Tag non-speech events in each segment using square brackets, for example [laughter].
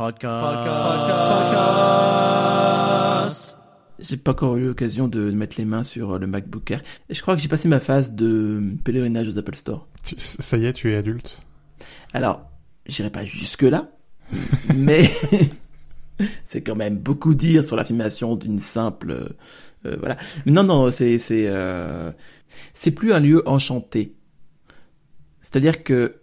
Podcast. J'ai pas encore eu l'occasion de mettre les mains sur le MacBook Air. Et je crois que j'ai passé ma phase de pèlerinage aux Apple Store. Ça y est, tu es adulte. Alors, j'irai pas jusque là, [laughs] mais [laughs] c'est quand même beaucoup dire sur l'affirmation d'une simple, euh, euh, voilà. Non, non, c'est c'est euh, c'est plus un lieu enchanté. C'est-à-dire que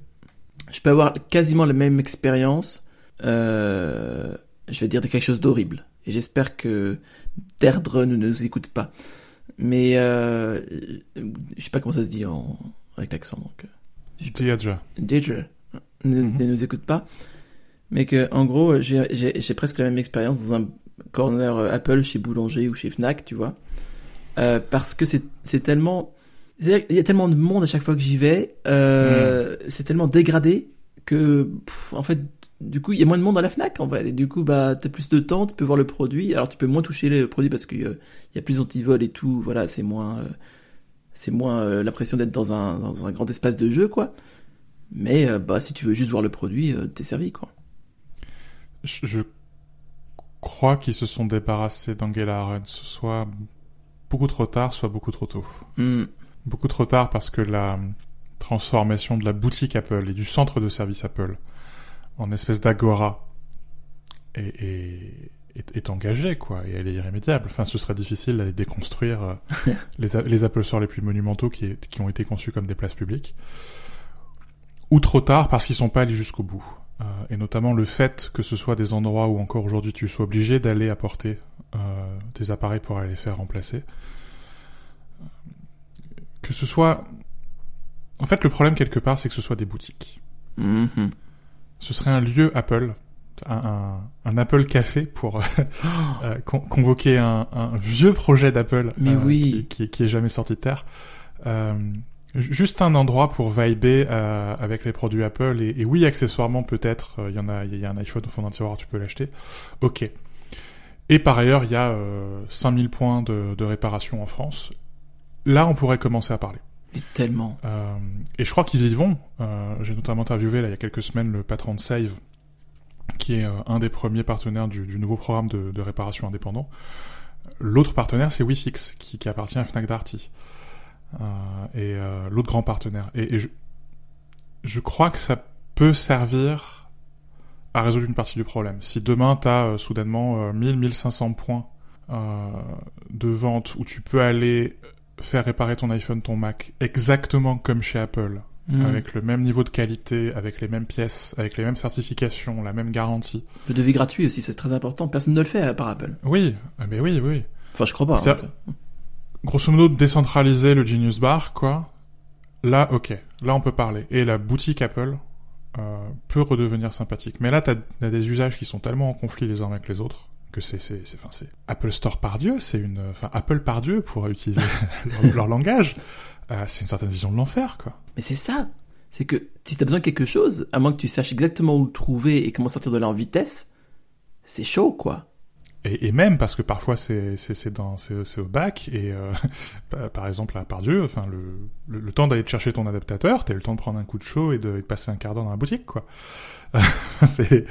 je peux avoir quasiment la même expérience. Euh, je vais dire quelque chose d'horrible. Et j'espère que Derdre ne nous écoute pas. Mais euh, je sais pas comment ça se dit en avec l'accent donc. euh, Deirdre. Mhm. ne nous écoute pas, mais que en gros j'ai presque la même expérience dans un corner euh, Apple chez Boulanger ou chez Fnac, tu vois, Euh, parce que c'est tellement qu'il y a tellement de monde à chaque fois que j'y vais, euh, c'est tellement dégradé que pff, en fait du coup il y a moins de monde dans la Fnac en et du coup bah t'as plus de temps, tu peux voir le produit, alors tu peux moins toucher le produit parce qu'il y a plus d'antivol et tout, voilà c'est moins euh, c'est moins euh, l'impression d'être dans un dans un grand espace de jeu quoi. Mais euh, bah si tu veux juste voir le produit, t'es servi quoi. Je, je crois qu'ils se sont débarrassés d'Angela Arendt, soit beaucoup trop tard, soit beaucoup trop tôt. Hmm. Beaucoup trop tard parce que la transformation de la boutique Apple et du centre de service Apple en espèce d'agora est, est, engagée, quoi, et elle est irrémédiable. Enfin, ce serait difficile d'aller déconstruire euh, [laughs] les, les Apple Store les plus monumentaux qui, qui ont été conçus comme des places publiques. Ou trop tard parce qu'ils sont pas allés jusqu'au bout. Euh, et notamment le fait que ce soit des endroits où encore aujourd'hui tu sois obligé d'aller apporter euh, des appareils pour aller les faire remplacer. Que ce soit... En fait, le problème quelque part, c'est que ce soit des boutiques. Mhm. Ce serait un lieu Apple, un, un, un Apple Café pour euh, [gasps] euh, con- convoquer un, un vieux projet d'Apple euh, oui. qui, qui, qui est jamais sorti de terre. Euh, ju- juste un endroit pour vibrer euh, avec les produits Apple et, et oui, accessoirement peut-être, il y en a, il y a un iPhone au fond d'un tiroir, tu peux l'acheter. Ok. Et par ailleurs, il y a euh, 5000 points de, de réparation en France. Là, on pourrait commencer à parler. Tellement. Euh, et je crois qu'ils y vont. Euh, J'ai notamment interviewé là il y a quelques semaines le patron de Save, qui est euh, un des premiers partenaires du, nouveau programme de, réparation indépendant. L'autre partenaire, c'est WiFix, qui, qui appartient à Fnac Darty. Et l'autre grand partenaire. Et, je, crois que ça peut servir à résoudre une partie du problème. Si demain, tu as soudainement euh, 1000-1500 points de vente où tu peux aller faire réparer ton iPhone, ton Mac, exactement comme chez Apple, Hmm. avec le même niveau de qualité, avec les mêmes pièces, avec les mêmes certifications, la même garantie. Le devis gratuit aussi, c'est très important. Personne ne le fait à part Apple. Oui, ah, mais oui, oui. Enfin, je crois pas. Hein. Grosso modo, décentraliser le Genius Bar, quoi. Là, ok. Là, on peut parler. Et la boutique Apple euh, peut redevenir sympathique. Mais là, t'as as des usages qui sont tellement en conflit les uns avec les autres que c'est, c'est, c'est, enfin, c'est Apple Store par Dieu, c'est une, enfin, Apple par Dieu pour utiliser [laughs] leur, leur langage. Euh, c'est une certaine vision de l'enfer, quoi. Mais c'est ça. C'est que si t'as besoin de quelque chose, à moins que tu saches exactement où le trouver et comment sortir de là en vitesse, c'est chaud, quoi. Et, et même parce que parfois c'est c'est c'est dans c'est au bac et euh, [laughs] par- exemple à Pardieu, enfin le, le le temps d'aller chercher ton adaptateur, t'as le temps de prendre un coup de chaud et de, et de passer un quart d'heure dans la boutique quoi. [laughs] c'est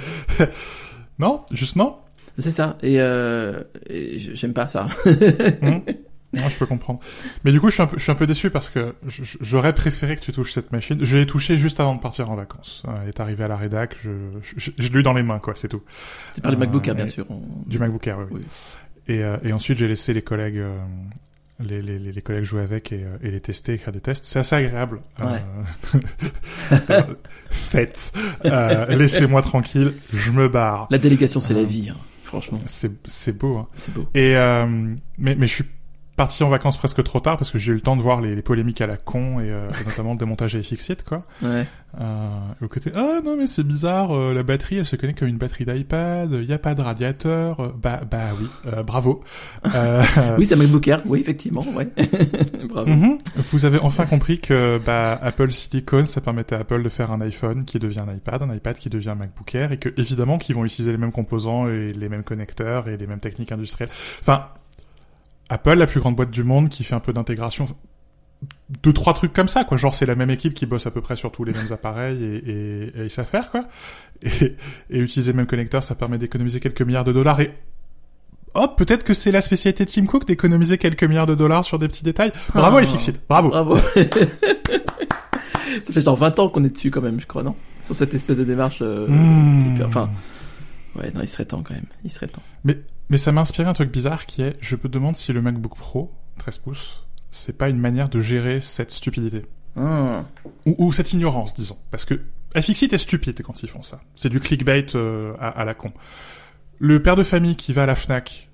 non, juste non. C'est ça. Et, euh, et j'aime pas ça. [laughs] Hmm. Non, je peux comprendre. Mais du coup, je suis un peu, je suis un peu déçu parce que j'aurais préféré que tu touches cette machine. Je l'ai touché juste avant de partir en vacances. Euh, Elle est arrivé à la rédac, je, je, je l'ai eu dans les mains, quoi, c'est tout. c'est par Euh, MacBook Air, bien et- sûr. On- Du MacBook Air, oui. oui. Oui. Et, euh, et ensuite, j'ai laissé les collègues, euh, les, les, les les collègues jouer avec et, euh, et les tester, écrire des tests. C'est assez agréable. Ouais. Euh, [laughs] Faites. Euh, Laissez-moi tranquille. Je me barre. La délégation, c'est la Euh, vie. hein. Franchement, C'est c'est beau. Hein. c'est beau. Et euh, mais mais je suis parti en vacances presque trop tard parce que j'ai eu le temps de voir les, les polémiques à la con et, euh, et notamment le démontage à Fixit quoi. Ouais. Euh, au côté ah non mais c'est bizarre euh, la batterie elle se connecte comme une batterie d'iPad il y a pas de radiateur euh, bah bah oui euh, bravo euh, [laughs] Oui, c'est un MacBook Air. Oui, effectivement, ouais. [laughs] Bravo. mhm. vous avez enfin compris que bah Apple Silicon ça permettait à Apple de faire un iPhone qui devient un iPad un iPad qui devient un MacBook Air et que évidemment qu'ils vont utiliser les mêmes composants et les mêmes connecteurs et les mêmes techniques industrielles enfin Apple la plus grande boîte du monde qui fait un peu d'intégration deux trois trucs comme ça quoi genre c'est la même équipe qui bosse à peu près sur tous les mêmes appareils et, et, et ils savent faire quoi et, et utiliser le même connecteur ça permet d'économiser quelques milliards de dollars et hop peut-être que c'est la spécialité de Tim Cook d'économiser quelques milliards de dollars sur des petits détails bravo Ah. les Fixit bravo Bravo. [laughs] Ça fait genre 20 ans qu'on est dessus quand même, je crois, non? Sur cette espèce de démarche. euh, Mmh. puis, enfin, ouais, non, il serait temps quand même. Il serait temps. mais mais ça m'a inspiré un truc bizarre qui est je me demande si le MacBook Pro 13 pouces c'est pas une manière de gérer cette stupidité Ah. ou, ou cette ignorance, disons. Parce que FXit est stupide quand ils font ça. C'est du clickbait euh, à, à la con. Le père de famille qui va à la Fnac,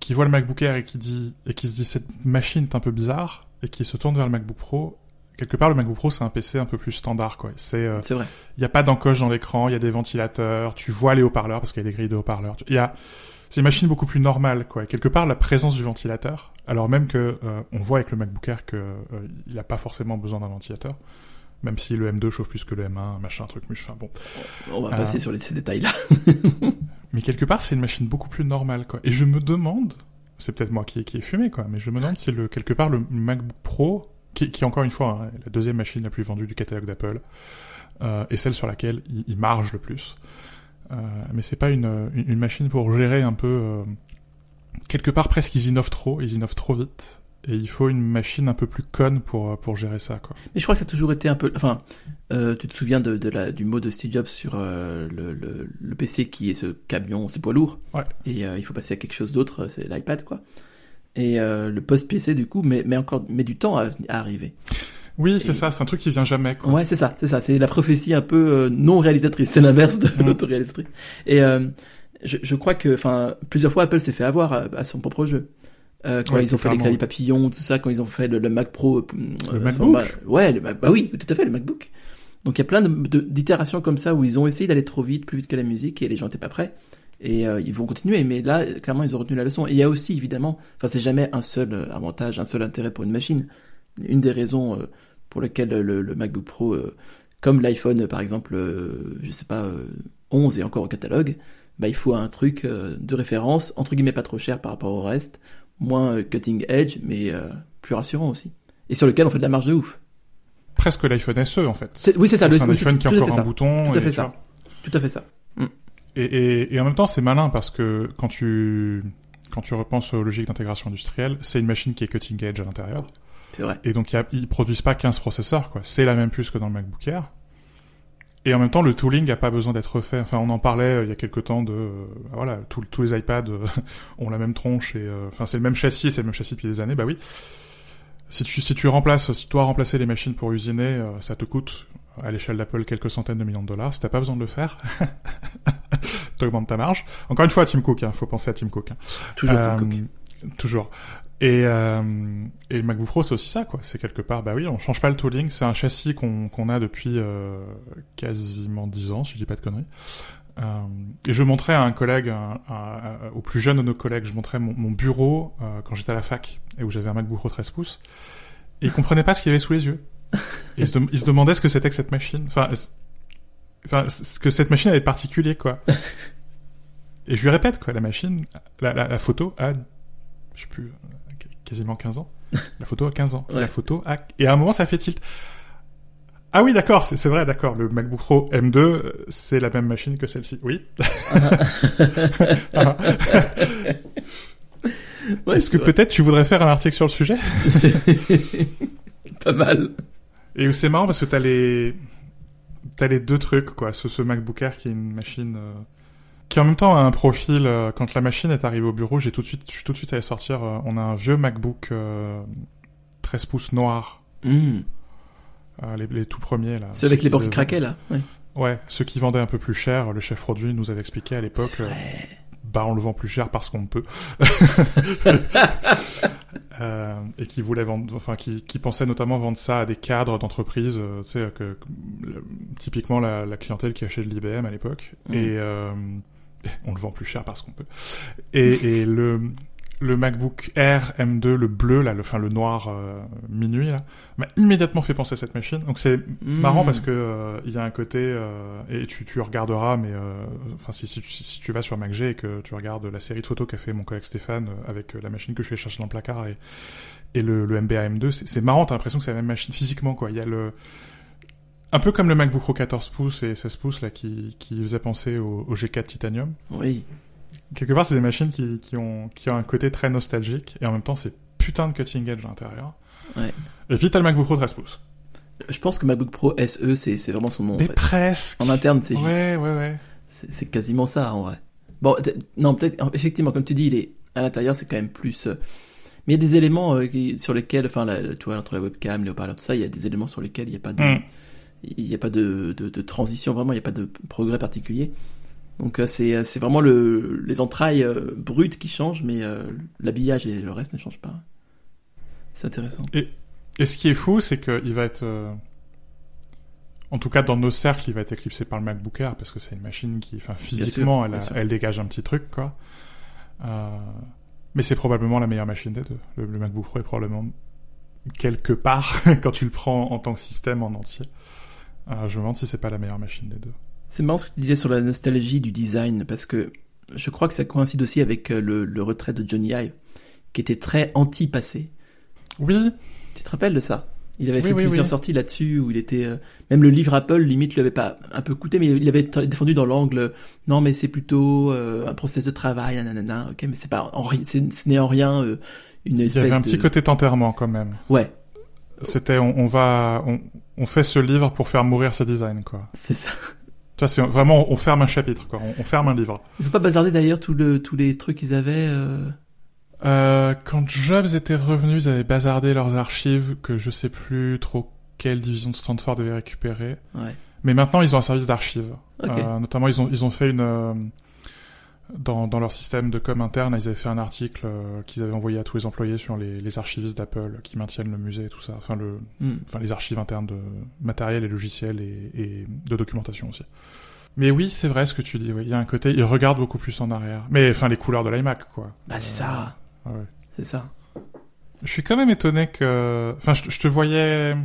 qui voit le MacBook Air et qui dit et qui se dit cette machine est un peu bizarre et qui se tourne vers le MacBook Pro. Quelque part, le MacBook Pro c'est un PC un peu plus standard quoi. C'est euh, vrai. il y a pas d'encoche dans l'écran, il y a des ventilateurs, tu vois les haut-parleurs parce qu'il y a des grilles de haut-parleurs. Il y a c'est une machine beaucoup plus normale quoi. Et quelque part la présence du ventilateur, alors même que euh, on voit avec le MacBook Air que euh, il a pas forcément besoin d'un ventilateur, même si le M2 chauffe plus que le M1, machin truc muche. Enfin bon. On va passer sur les, ces détails-là. [laughs] Mais quelque part c'est une machine beaucoup plus normale quoi. Et je me demande, c'est peut-être moi qui qui ai fumé quoi, mais je me demande si le quelque part le MacBook Pro qui, qui encore une fois hein, est la deuxième machine la plus vendue du catalogue d'Apple euh, et celle sur laquelle il, il marge le plus. Euh, mais c'est pas une, une, machine pour gérer un peu euh, quelque part presque ils innovent trop, ils innovent trop vite et il faut une machine un peu plus conne pour euh, pour gérer ça quoi. Mais je crois que ça a toujours été un peu. Enfin, euh, tu te souviens de, de la, du mot de Steve Jobs sur euh, le, le, le PC qui est ce camion, ce poids lourd. Ouais. Et euh, il faut passer à quelque chose d'autre, c'est l'iPad, quoi. Et le post-PC, du coup, met, met encore met du temps à, à arriver. Oui, c'est Et- ça, c'est un truc qui vient jamais quoi. Ouais, c'est ça, c'est ça. C'est la prophétie un peu euh, non réalisatrice. C'est l'inverse de Mm. l'autoréalisatrice. Et euh, je, je crois que, enfin, plusieurs fois Apple s'est fait avoir à, à son propre jeu. Euh, quand Ouais, ils ont fait les claviers papillons, tout ça, quand ils ont fait le, le Mac Pro, euh, Le euh, MacBook format- ouais, le Mac, bah oui, tout à fait, le MacBook. Donc il y a plein d'itérations comme ça où ils ont essayé d'aller trop vite, plus vite que la musique, et les gens étaient pas prêts. Et euh, ils vont continuer, mais là, clairement, ils ont retenu la leçon. Et il y a aussi, évidemment, enfin, c'est jamais un seul avantage, un seul intérêt pour une machine. Une des raisons euh, pour lesquelles le, le MacBook Pro, euh, comme l'iPhone, par exemple, euh, je sais pas, euh, 11 et encore au catalogue, bah, il faut un truc de référence, entre guillemets pas trop cher par rapport au reste, moins cutting edge, mais plus rassurant aussi. Et sur lequel on fait de la marge de ouf. Presque l'iPhone SE en fait. Oui, c'est ça. C'est le- un oui, c'est iPhone qui a encore un ça. bouton. Tout à fait ça. vois. Tout à fait ça. Et, et, et en même temps, c'est malin parce que quand tu quand tu repenses aux logiques d'intégration industrielle, c'est une machine qui est cutting edge à l'intérieur. C'est vrai. Et donc, y a- ils produisent pas 15 processeurs, quoi. C'est la même puce que dans le MacBook Air. Et en même temps, le tooling a pas besoin d'être refait. Enfin, on en parlait euh, il y a quelques temps de, euh, voilà, tous tous les iPads euh, [laughs] ont la même tronche et, euh, enfin, c'est le même châssis, c'est le même châssis depuis des années. Bah oui. Si tu si tu remplaces, si tu dois remplacer les machines pour usiner, euh, ça te coûte à l'échelle d'Apple quelques centaines de millions de dollars. Si t'as pas besoin de le faire, [laughs] t'augmentes ta marge. Encore une fois, Tim Cook, hein, faut penser à Tim Cook. hein. Toujours Tim Cook. Toujours. Et, euh, et le MacBook Pro, c'est aussi ça, quoi. C'est quelque part, bah oui, on change pas le tooling. C'est un châssis qu'on qu'on a depuis euh, quasiment 10 ans, si je dis pas de conneries. Euh, et je montrais à un collègue, un- au plus jeune de nos collègues, je montrais mon, mon bureau euh, quand j'étais à la fac et où j'avais un MacBook Pro 13 pouces. Et il comprenait pas ce qu'il y avait sous les yeux. Il, se il se demandait ce que c'était que cette machine. Enfin, enfin, ce que cette machine avait de particulier, quoi. Et je lui répète, quoi, la machine, la, la, la photo a, je sais plus, quasiment 15 ans. [laughs] La photo a 15 ans. Ouais. La photo a... Et à un moment, ça fait tilt. Ah oui, d'accord, c'est vrai, d'accord. Le MacBook Pro M2, euh, c'est la même machine que celle-ci. Oui. Ah. [laughs] Ouais, Est-ce que peut-être tu voudrais faire un article sur le sujet [laughs] Pas mal. Et c'est marrant parce que t'as les t'as les deux trucs quoi. Ce, ce MacBook Air qui est une machine euh, qui en même temps a un profil. euh, quand la machine est arrivée au bureau, j'ai tout de suite, je suis tout de suite allé sortir. euh, on a un vieux MacBook euh, 13 pouces noir, Hmm. euh, les, les tout premiers là. Ceux avec les bords qui craquaient, là. Ouais. Ouais, ceux qui vendaient un peu plus cher. Le chef produit nous avait expliqué à l'époque. Euh, bah on le vend plus cher parce qu'on peut. [laughs] Euh, et qui voulait vendre, enfin qui, qui pensait notamment vendre ça à des cadres d'entreprises, euh, tu sais que, que, le- typiquement la, la clientèle qui achetait de l'IBM à l'époque. Mm. Et euh, on le vend plus cher parce qu'on peut. Et, et le le MacBook Air M2, le bleu là, le, enfin le noir euh, minuit là, m'a immédiatement fait penser à cette machine. Donc c'est Hmm. marrant parce que euh, il y a un côté euh, et tu, tu regarderas, mais euh, enfin si, si, tu- si tu vas sur MacG et que tu regardes la série de photos qu'a fait mon collègue Stéphane euh, avec la machine que je suis allé chercher dans le placard et, et le, le MBA M2, c'est c'est marrant. T'as l'impression que c'est la même machine physiquement quoi. Il y a le un peu comme le MacBook Pro 14 pouces et 16 pouces là qui, qui faisait penser au, au G4 Titanium Oui. quelque part, c'est des machines qui, qui, ont, qui ont un côté très nostalgique, et en même temps, c'est putain de cutting edge à l'intérieur. Ouais. Et puis, t'as le MacBook Pro 13 pouces. Je pense que MacBook Pro SE, c'est vraiment son nom. en Des fait. presque. En interne, c'est Ouais, ouais, ouais. c'est quasiment ça en vrai. Bon, non, peut-être effectivement, comme tu dis, il est à l'intérieur, c'est quand même plus. euh, Mais il y a des éléments euh, qui- sur lesquels, enfin, la- tu vois, entre la webcam, les haut-parleurs, tout ça, il y a des éléments sur lesquels il n'y a pas de, Mm. Il y a pas de, de, de transition vraiment, il n'y a pas de progrès particulier. Donc euh, c'est euh, c'est vraiment le les entrailles euh, brutes qui changent, mais l'habillage et le reste ne changent pas. C'est intéressant. Et ce qui est fou, c'est qu'il va être... euh, En tout cas, dans nos cercles, il va être éclipsé par le MacBook Air, parce que c'est une machine qui, enfin, physiquement, sûr, elle, elle dégage un petit truc, quoi. Euh, Mais c'est probablement la meilleure machine des deux. Le, le MacBook Pro est probablement quelque part, [laughs] quand tu le prends en tant que système en entier. Euh, je me demande si c'est pas la meilleure machine des deux. C'est marrant ce que tu disais sur la nostalgie du design, parce que je crois que ça coïncide aussi avec euh, le, le retrait de Johnny Ive, qui était très anti-passé. Oui, Tu te rappelles de ça? Il avait Oui, fait oui, plusieurs oui. sorties là-dessus, où il était... euh, Même le livre Apple, limite, lui avait pas un peu coûté, mais il avait défendu dans l'angle, non mais c'est plutôt euh, un process de travail, nanana, ok, mais c'est pas en ce n'est en rien euh, une il y avait un de... petit côté enterrement quand même. Ouais, C'était, on, on va, on, on fait ce livre pour faire mourir ce design, quoi. c'est ça. Tu vois, c'est vraiment, on ferme un chapitre, quoi. On, on ferme un livre. Ils ont pas bazardé d'ailleurs tout le, tous les trucs qu'ils avaient... euh, Euh, quand Jobs était revenu, ils avaient bazardé leurs archives que je sais plus trop quelle division de Stanford devait récupérer. Ouais. Mais maintenant, ils ont un service d'archives. Ok. Euh, notamment, ils ont, ils ont fait une... dans, dans leur système de com interne, ils avaient fait un article euh, qu'ils avaient envoyé à tous les employés sur les, les archivistes d'Apple qui maintiennent le musée et tout ça. Enfin, le, Hmm. enfin les archives internes de matériel et logiciel et, et de documentation aussi. Mais oui, c'est vrai ce que tu dis. Oui. Il y a un côté, ils regardent beaucoup plus en arrière. Mais enfin, les couleurs de l'iMac, quoi. Bah c'est Euh, ça, ah ouais. c'est ça. Je suis quand même étonné que, enfin, je, je te voyais,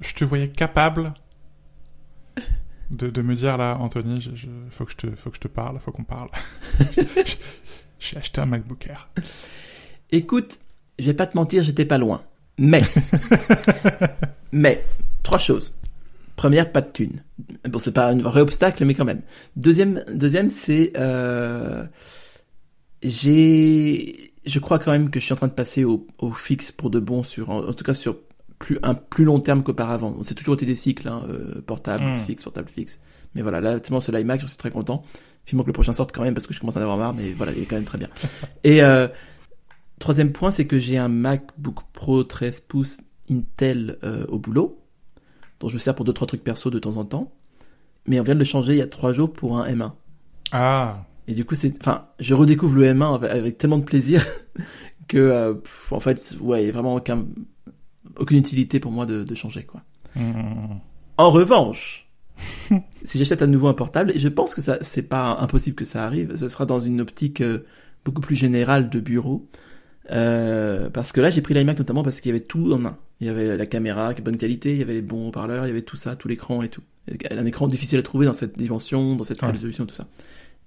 je te voyais capable de, de me dire là, Anthony, je, je- faut que je te, faut que je te parle, faut qu'on parle. [laughs] [laughs] J'ai acheté un MacBook Air. Écoute, je vais pas te mentir, j'étais pas loin. Mais, [laughs] mais, trois choses. Première, pas de thune. Bon, c'est pas un vrai obstacle, mais quand même. Deuxième, deuxième, c'est, euh, j'ai, je crois quand même que je suis en train de passer au, au fixe pour de bon sur, en, en tout cas sur plus, un plus long terme qu'auparavant. C'est toujours été des cycles, hein, euh, portable, Mm. fixe, portable, fixe. Mais voilà, là, tellement c'est l'iMac, j'en suis très content. Finalement que le prochain sorte quand même parce que je commence à en avoir marre, mais voilà, il est quand même très bien. [laughs] Et, euh, Troisième point, c'est que j'ai un MacBook Pro 13 pouces Intel euh, au boulot, dont je me sers pour deux trois trucs perso de temps en temps. Mais on vient de le changer il y a trois jours pour un M1. Ah, Et du coup, c'est, enfin, je redécouvre le M1 avec, avec tellement de plaisir [laughs] que, euh, pff, en fait, ouais, il y a vraiment aucun, aucune utilité pour moi de, de changer quoi. Mm. En revanche, [laughs] si j'achète à nouveau un portable, et je pense que ça, c'est pas impossible que ça arrive, ce sera dans une optique euh, beaucoup plus générale de bureau. Euh, parce que là, j'ai pris l'iMac notamment parce qu'il y avait tout en un. Il y avait la caméra qui est bonne qualité, il y avait les bons haut-parleurs, il y avait tout ça, tout l'écran et tout. Un écran difficile à trouver dans cette dimension, dans cette Ouais. résolution, tout ça.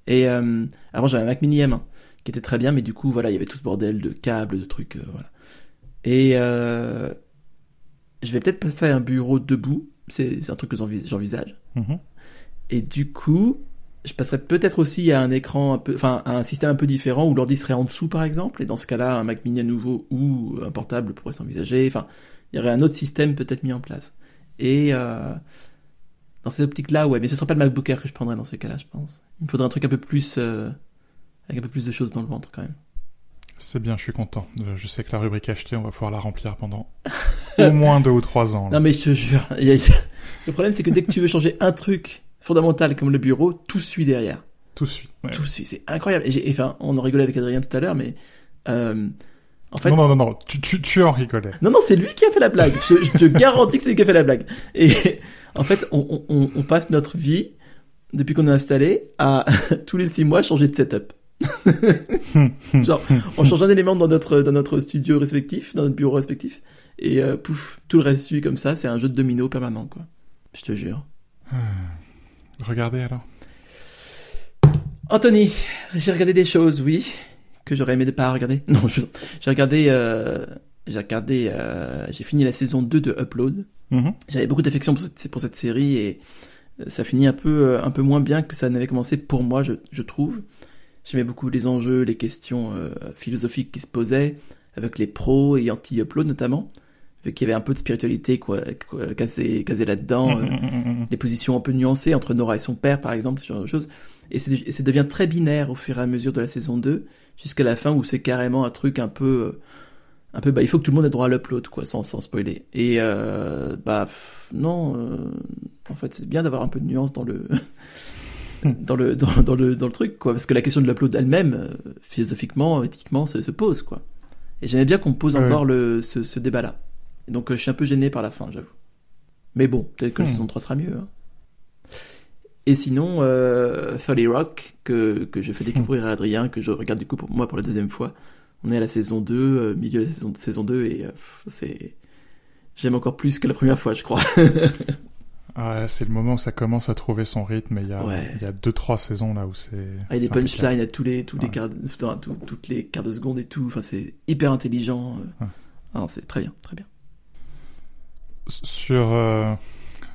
Et euh, avant, j'avais un Mac Mini M1 qui était très bien, mais du coup, voilà, il y avait tout ce bordel de câbles, de trucs, euh, voilà. Et je vais peut-être passer à un bureau debout. C'est un truc que j'envis- j'envisage. Mhm. Et du coup, je passerai peut-être aussi à un écran un peu, enfin, à un système un peu différent où l'ordi serait en dessous, par exemple. Et dans ce cas-là, un Mac Mini à nouveau ou un portable pourrait s'envisager. Enfin, il y aurait un autre système peut-être mis en place. Et euh, dans cette optique-là, ouais, mais ce serait pas le MacBook Air que je prendrais dans ces cas-là, je pense. Il me faudrait un truc un peu plus, euh, avec un peu plus de choses dans le ventre quand même. C'est bien, je suis content. Je sais que la rubrique acheter, on va pouvoir la remplir pendant au moins deux ou trois ans. là. Non mais je te jure, le problème c'est que dès que tu veux changer un truc fondamental comme le bureau, tout suit derrière. Tout ouais. Tout suit, c'est incroyable. Et, enfin, on en rigolait avec Adrien tout à l'heure, mais euh, en fait, Non, non, non, non, tu, tu, tu en rigolais. non, non, c'est lui qui a fait la blague. Je, je te garantis que c'est lui qui a fait la blague. Et en fait, on, on, on passe notre vie depuis qu'on est installé à [laughs] tous les six mois changer de setup. [laughs] Genre, on change un élément dans notre dans notre studio respectif, dans notre bureau respectif, et euh, pouf, tout le reste suit comme ça. C'est un jeu de domino permanent, quoi. Je te jure. Regardez alors. Anthony, j'ai regardé des choses, oui, que j'aurais aimé de pas regarder. [laughs] Non, je- j'ai regardé, euh, j'ai regardé, euh, j'ai fini la saison 2 de Upload. Mhm. J'avais beaucoup d'affection pour cette, pour cette série et ça finit un peu, un peu moins bien que ça n'avait commencé pour moi, je, je trouve. J'aimais beaucoup les enjeux, les questions euh, philosophiques qui se posaient avec les pros et anti-upload notamment, vu qu'il y avait un peu de spiritualité quoi, quoi casée, casée là-dedans. euh, Mhm. les positions un peu nuancées entre Nora et son père, par exemple, ce genre de choses. Et ça devient très binaire au fur et à mesure de la saison 2, jusqu'à la fin où c'est carrément un truc un peu, euh, un peu, bah, il faut que tout le monde ait droit à l'upload, quoi, sans, sans spoiler. Et, euh, bah, pff, non, euh, en fait, c'est bien d'avoir un peu de nuance dans le, [laughs] dans le, dans, dans le, dans le truc, quoi, parce que la question de l'upload elle-même, euh, philosophiquement, éthiquement, se, se pose, quoi. Et j'aimais bien qu'on pose Ouais. encore le, ce, ce débat-là. Et donc, euh, je suis un peu gêné par la fin, j'avoue. Mais bon, peut-être que la Hmm. saison 3 sera mieux. hein. Et sinon, euh, 30 Rock, que, que je fais découvrir à Adrien, que je regarde du coup pour moi pour la deuxième fois. On est à la saison 2, euh, milieu de la saison, saison 2, et euh, c'est... J'aime encore plus que la première fois, je crois. [laughs] Ouais, c'est le moment où ça commence à trouver son rythme. Et il y a, Ouais. il y a deux trois saisons là où c'est. Ah, il y a des punchlines à tous les, tous les Ouais. quarts, de- enfin, tout- toutes les quarts de seconde et tout. Enfin, c'est hyper intelligent. Ouais. Ah, c'est très bien, très bien. Sur, euh,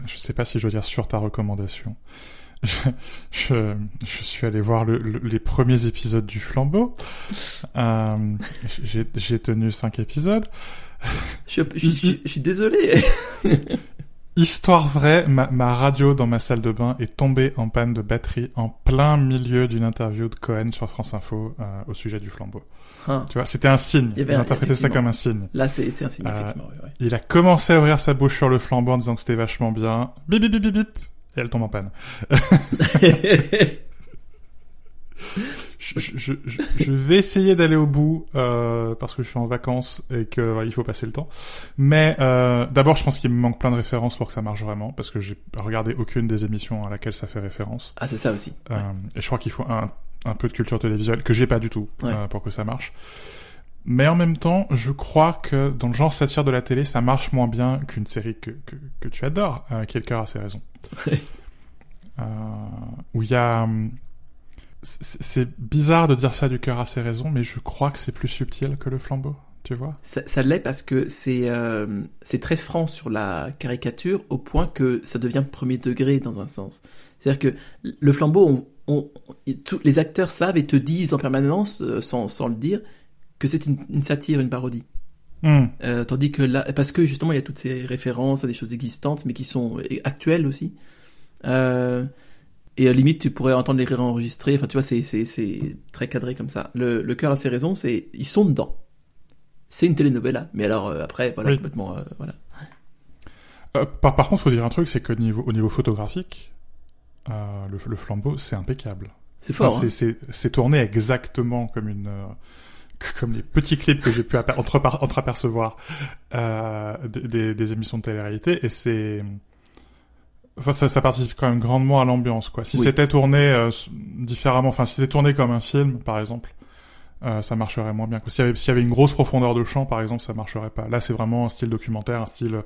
je sais pas si je dois dire sur ta recommandation. [laughs] Je, je, je suis allé voir le, le- les premiers épisodes du Flambeau. [laughs] Euh, j'ai, tenu cinq épisodes. Je suis désolé. [laughs] Histoire vraie, ma, ma radio dans ma salle de bain est tombée en panne de batterie en plein milieu d'une interview de Cohen sur France Info euh, au sujet du Flambeau. Hein. Tu vois, c'était un signe. Il y avait J'ai un- interprété ça comme un signe. Là, c'est c'est un signe, Euh, effectivement. ouais, ouais. Il a commencé à ouvrir sa bouche sur le flambeau en disant que c'était vachement bien. Bip bip bip bip bip. Et elle tombe en panne. [laughs] [laughs] Je, je, je, vais essayer d'aller au bout euh, parce que je suis en vacances et que voilà, il faut passer le temps. Mais euh, d'abord, je pense qu'il me manque plein de références pour que ça marche vraiment parce que j'ai regardé aucune des émissions à laquelle ça fait référence. ah, c'est ça aussi. Euh, et je crois qu'il faut un, un peu de culture télévisuelle que j'ai pas du tout Ouais. euh, pour que ça marche. Mais en même temps, je crois que dans le genre satire de la télé, ça marche moins bien qu'une série que, que, que tu adores, euh, qui est le cœur a ses raisons. [laughs] euh, où il y a... c'est bizarre de dire ça du cœur a ses raisons, mais je crois que c'est plus subtil que le flambeau, tu vois Ça, ça l'est parce que c'est euh, c'est très franc sur la caricature au point que ça devient premier degré dans un sens. C'est-à-dire que le flambeau, on, on- on- tous les acteurs savent et te disent en permanence, euh, sans, sans le dire, que c'est une, une satire, une parodie. Hum, Euh, tandis que là, parce que justement, il y a toutes ces références à des choses existantes, mais qui sont actuelles aussi. Euh, et à la limite, tu pourrais entendre les rires enregistrés. Enfin, tu vois, c'est c'est c'est très cadré comme ça. Le, le cœur a ses raisons. C'est ils sont dedans. C'est une telenovela. Mais alors euh, après, voilà Oui. complètement, euh, voilà. Euh, par, par contre, faut dire un truc, c'est qu'au niveau, au niveau photographique, euh, le, le flambeau, c'est impeccable. C'est fort. Enfin, hein. c'est- tourné exactement comme une euh, que- comme les petits clips que j'ai pu entre- entreapercevoir euh, des, des- des émissions de télé-réalité et c'est enfin ça, ça participe quand même grandement à l'ambiance quoi. Si Oui. c'était tourné euh, différemment, enfin si c'était tourné comme un film par exemple, euh, ça marcherait moins bien. S'il y avait s'il y avait une grosse profondeur de champ par exemple, ça marcherait pas. Là c'est vraiment un style documentaire, un style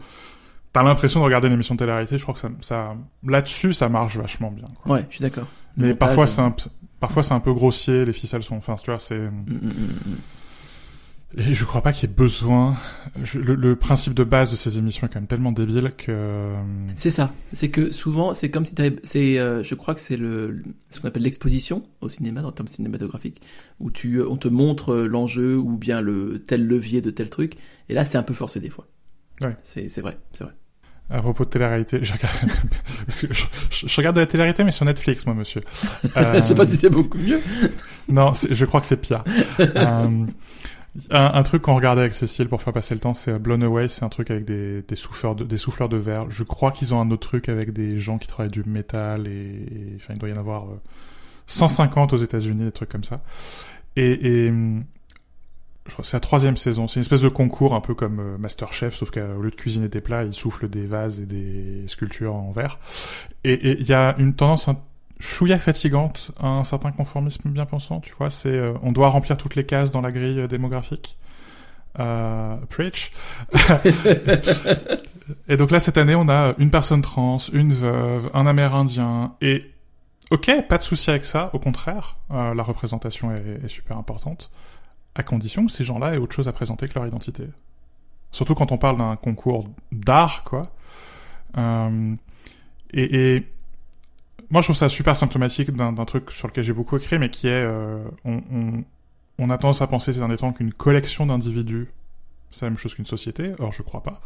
T'as l'impression de regarder une émission de télé-réalité, je crois que ça, ça là-dessus ça marche vachement bien. Quoi. Ouais, je suis d'accord. Mais montage, parfois euh, c'est un, parfois c'est un peu grossier, les ficelles sont, enfin tu vois, c'est. mm, mm, mm, mm. Et je crois pas qu'il y ait besoin. je- le, le principe de base de ces émissions est quand même tellement débile que. C'est ça. C'est que souvent, c'est comme si t'avais, c'est, euh, je crois que c'est le, ce qu'on appelle l'exposition au cinéma, en termes cinématographiques, où tu, euh, on te montre euh, l'enjeu ou bien le tel levier de tel truc. Et là, c'est un peu forcé des fois. Ouais. C'est, c'est vrai, c'est vrai. À propos de télé-réalité, je regarde, [laughs] parce que je, je- je regarde de la télé-réalité mais sur Netflix, moi, monsieur. Euh, [laughs] je sais pas si c'est beaucoup mieux. Non, je crois que c'est pire. Euh, [laughs] un, un truc qu'on regardait avec Cécile pour faire passer le temps, c'est Blown Away. C'est un truc avec des, des souffleurs de, des souffleurs de verre. Je crois qu'ils ont un autre truc avec des gens qui travaillent du métal et, enfin, il doit y en avoir euh, 150 aux États-Unis, des trucs comme ça. Et, et hum, c'est la troisième saison. C'est une espèce de concours un peu comme euh, Masterchef, sauf qu'au lieu de cuisiner des plats, ils soufflent des vases et des sculptures en verre. Et il y a une tendance chouïa fatigante, un certain conformisme bien pensant, tu vois, c'est euh, on doit remplir toutes les cases dans la grille démographique. Euh, preach. [laughs] et donc là cette année on a une personne trans, une veuve, un amérindien et ok pas de souci avec ça, au contraire euh, la représentation est, est, super importante à condition que ces gens-là aient autre chose à présenter que leur identité. Surtout quand on parle d'un concours d'art quoi. Euh, et, et moi, je trouve ça super symptomatique d'un truc sur lequel j'ai beaucoup écrit, mais qui est, euh, on, on, on, a tendance à penser ces derniers temps qu'une collection d'individus, c'est la même chose qu'une société. Or, je crois pas.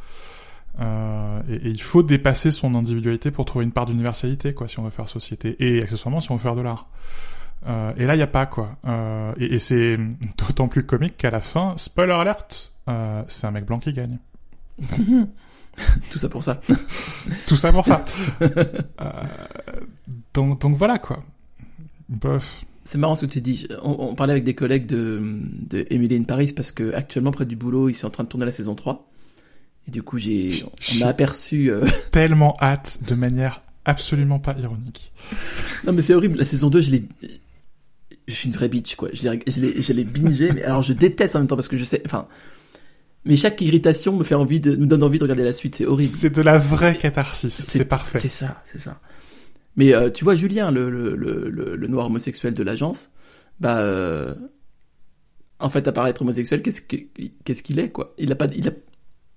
Euh, et, il faut dépasser son individualité pour trouver une part d'universalité, quoi, si on veut faire société, et accessoirement si on veut faire de l'art. Euh, et là, il y a pas quoi. Euh, et, et c'est [laughs] d'autant plus comique qu'à la fin, spoiler alert, euh, c'est un mec blanc qui gagne. [laughs] [laughs] Tout ça pour ça. [laughs] Tout ça pour ça. [laughs] euh, donc, donc voilà quoi. Bof. C'est marrant ce que tu dis. On, on, parlait avec des collègues de, de Emily in Paris parce que actuellement près du boulot, ils sont en train de tourner la saison 3. Et du coup, j'ai, on a aperçu. Euh... Tellement hâte de manière absolument pas ironique. Non mais c'est horrible. La saison 2, je l'ai. Je suis une vraie bitch quoi. Je l'ai, je l'ai, je l'ai bingé. mais alors je déteste en même temps parce que je sais. Enfin, mais chaque irritation me fait envie de, nous donne envie de regarder la suite. C'est horrible. C'est de la vraie catharsis. C'est parfait. C'est ça, c'est ça. Mais euh, tu vois, Julien, le, le, le, le, noir homosexuel de l'agence, bah, euh, en fait, à part être homosexuel, qu'est-ce qu'il est, quoi? Il a pas, il a,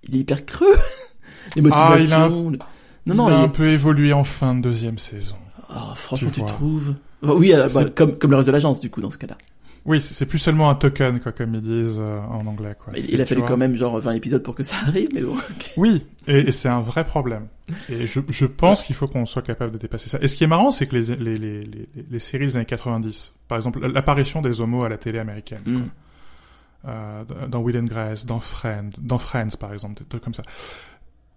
il est hyper creux. [laughs] Les motivations. Ah, il a, un, non, non, il a il... un peu évolué en fin de deuxième saison. Ah, franchement, tu, tu trouves? Oui, euh, bah, comme comme le reste de l'agence, du coup, dans ce cas-là. Oui, c'est plus seulement un token, quoi, comme ils disent euh, en anglais. Quoi. Il, il a fallu quand même genre 20 épisodes pour que ça arrive, mais bon. Okay. Oui, et, et c'est un vrai problème. Et je, je pense qu'il faut qu'on soit capable de dépasser ça. Et ce qui est marrant, c'est que les, les, les, les, les séries des années 90, par exemple, l'apparition des homos à la télé américaine, mm. euh, dans Will and Grace, dans Friends, dans Friends par exemple, des trucs comme ça.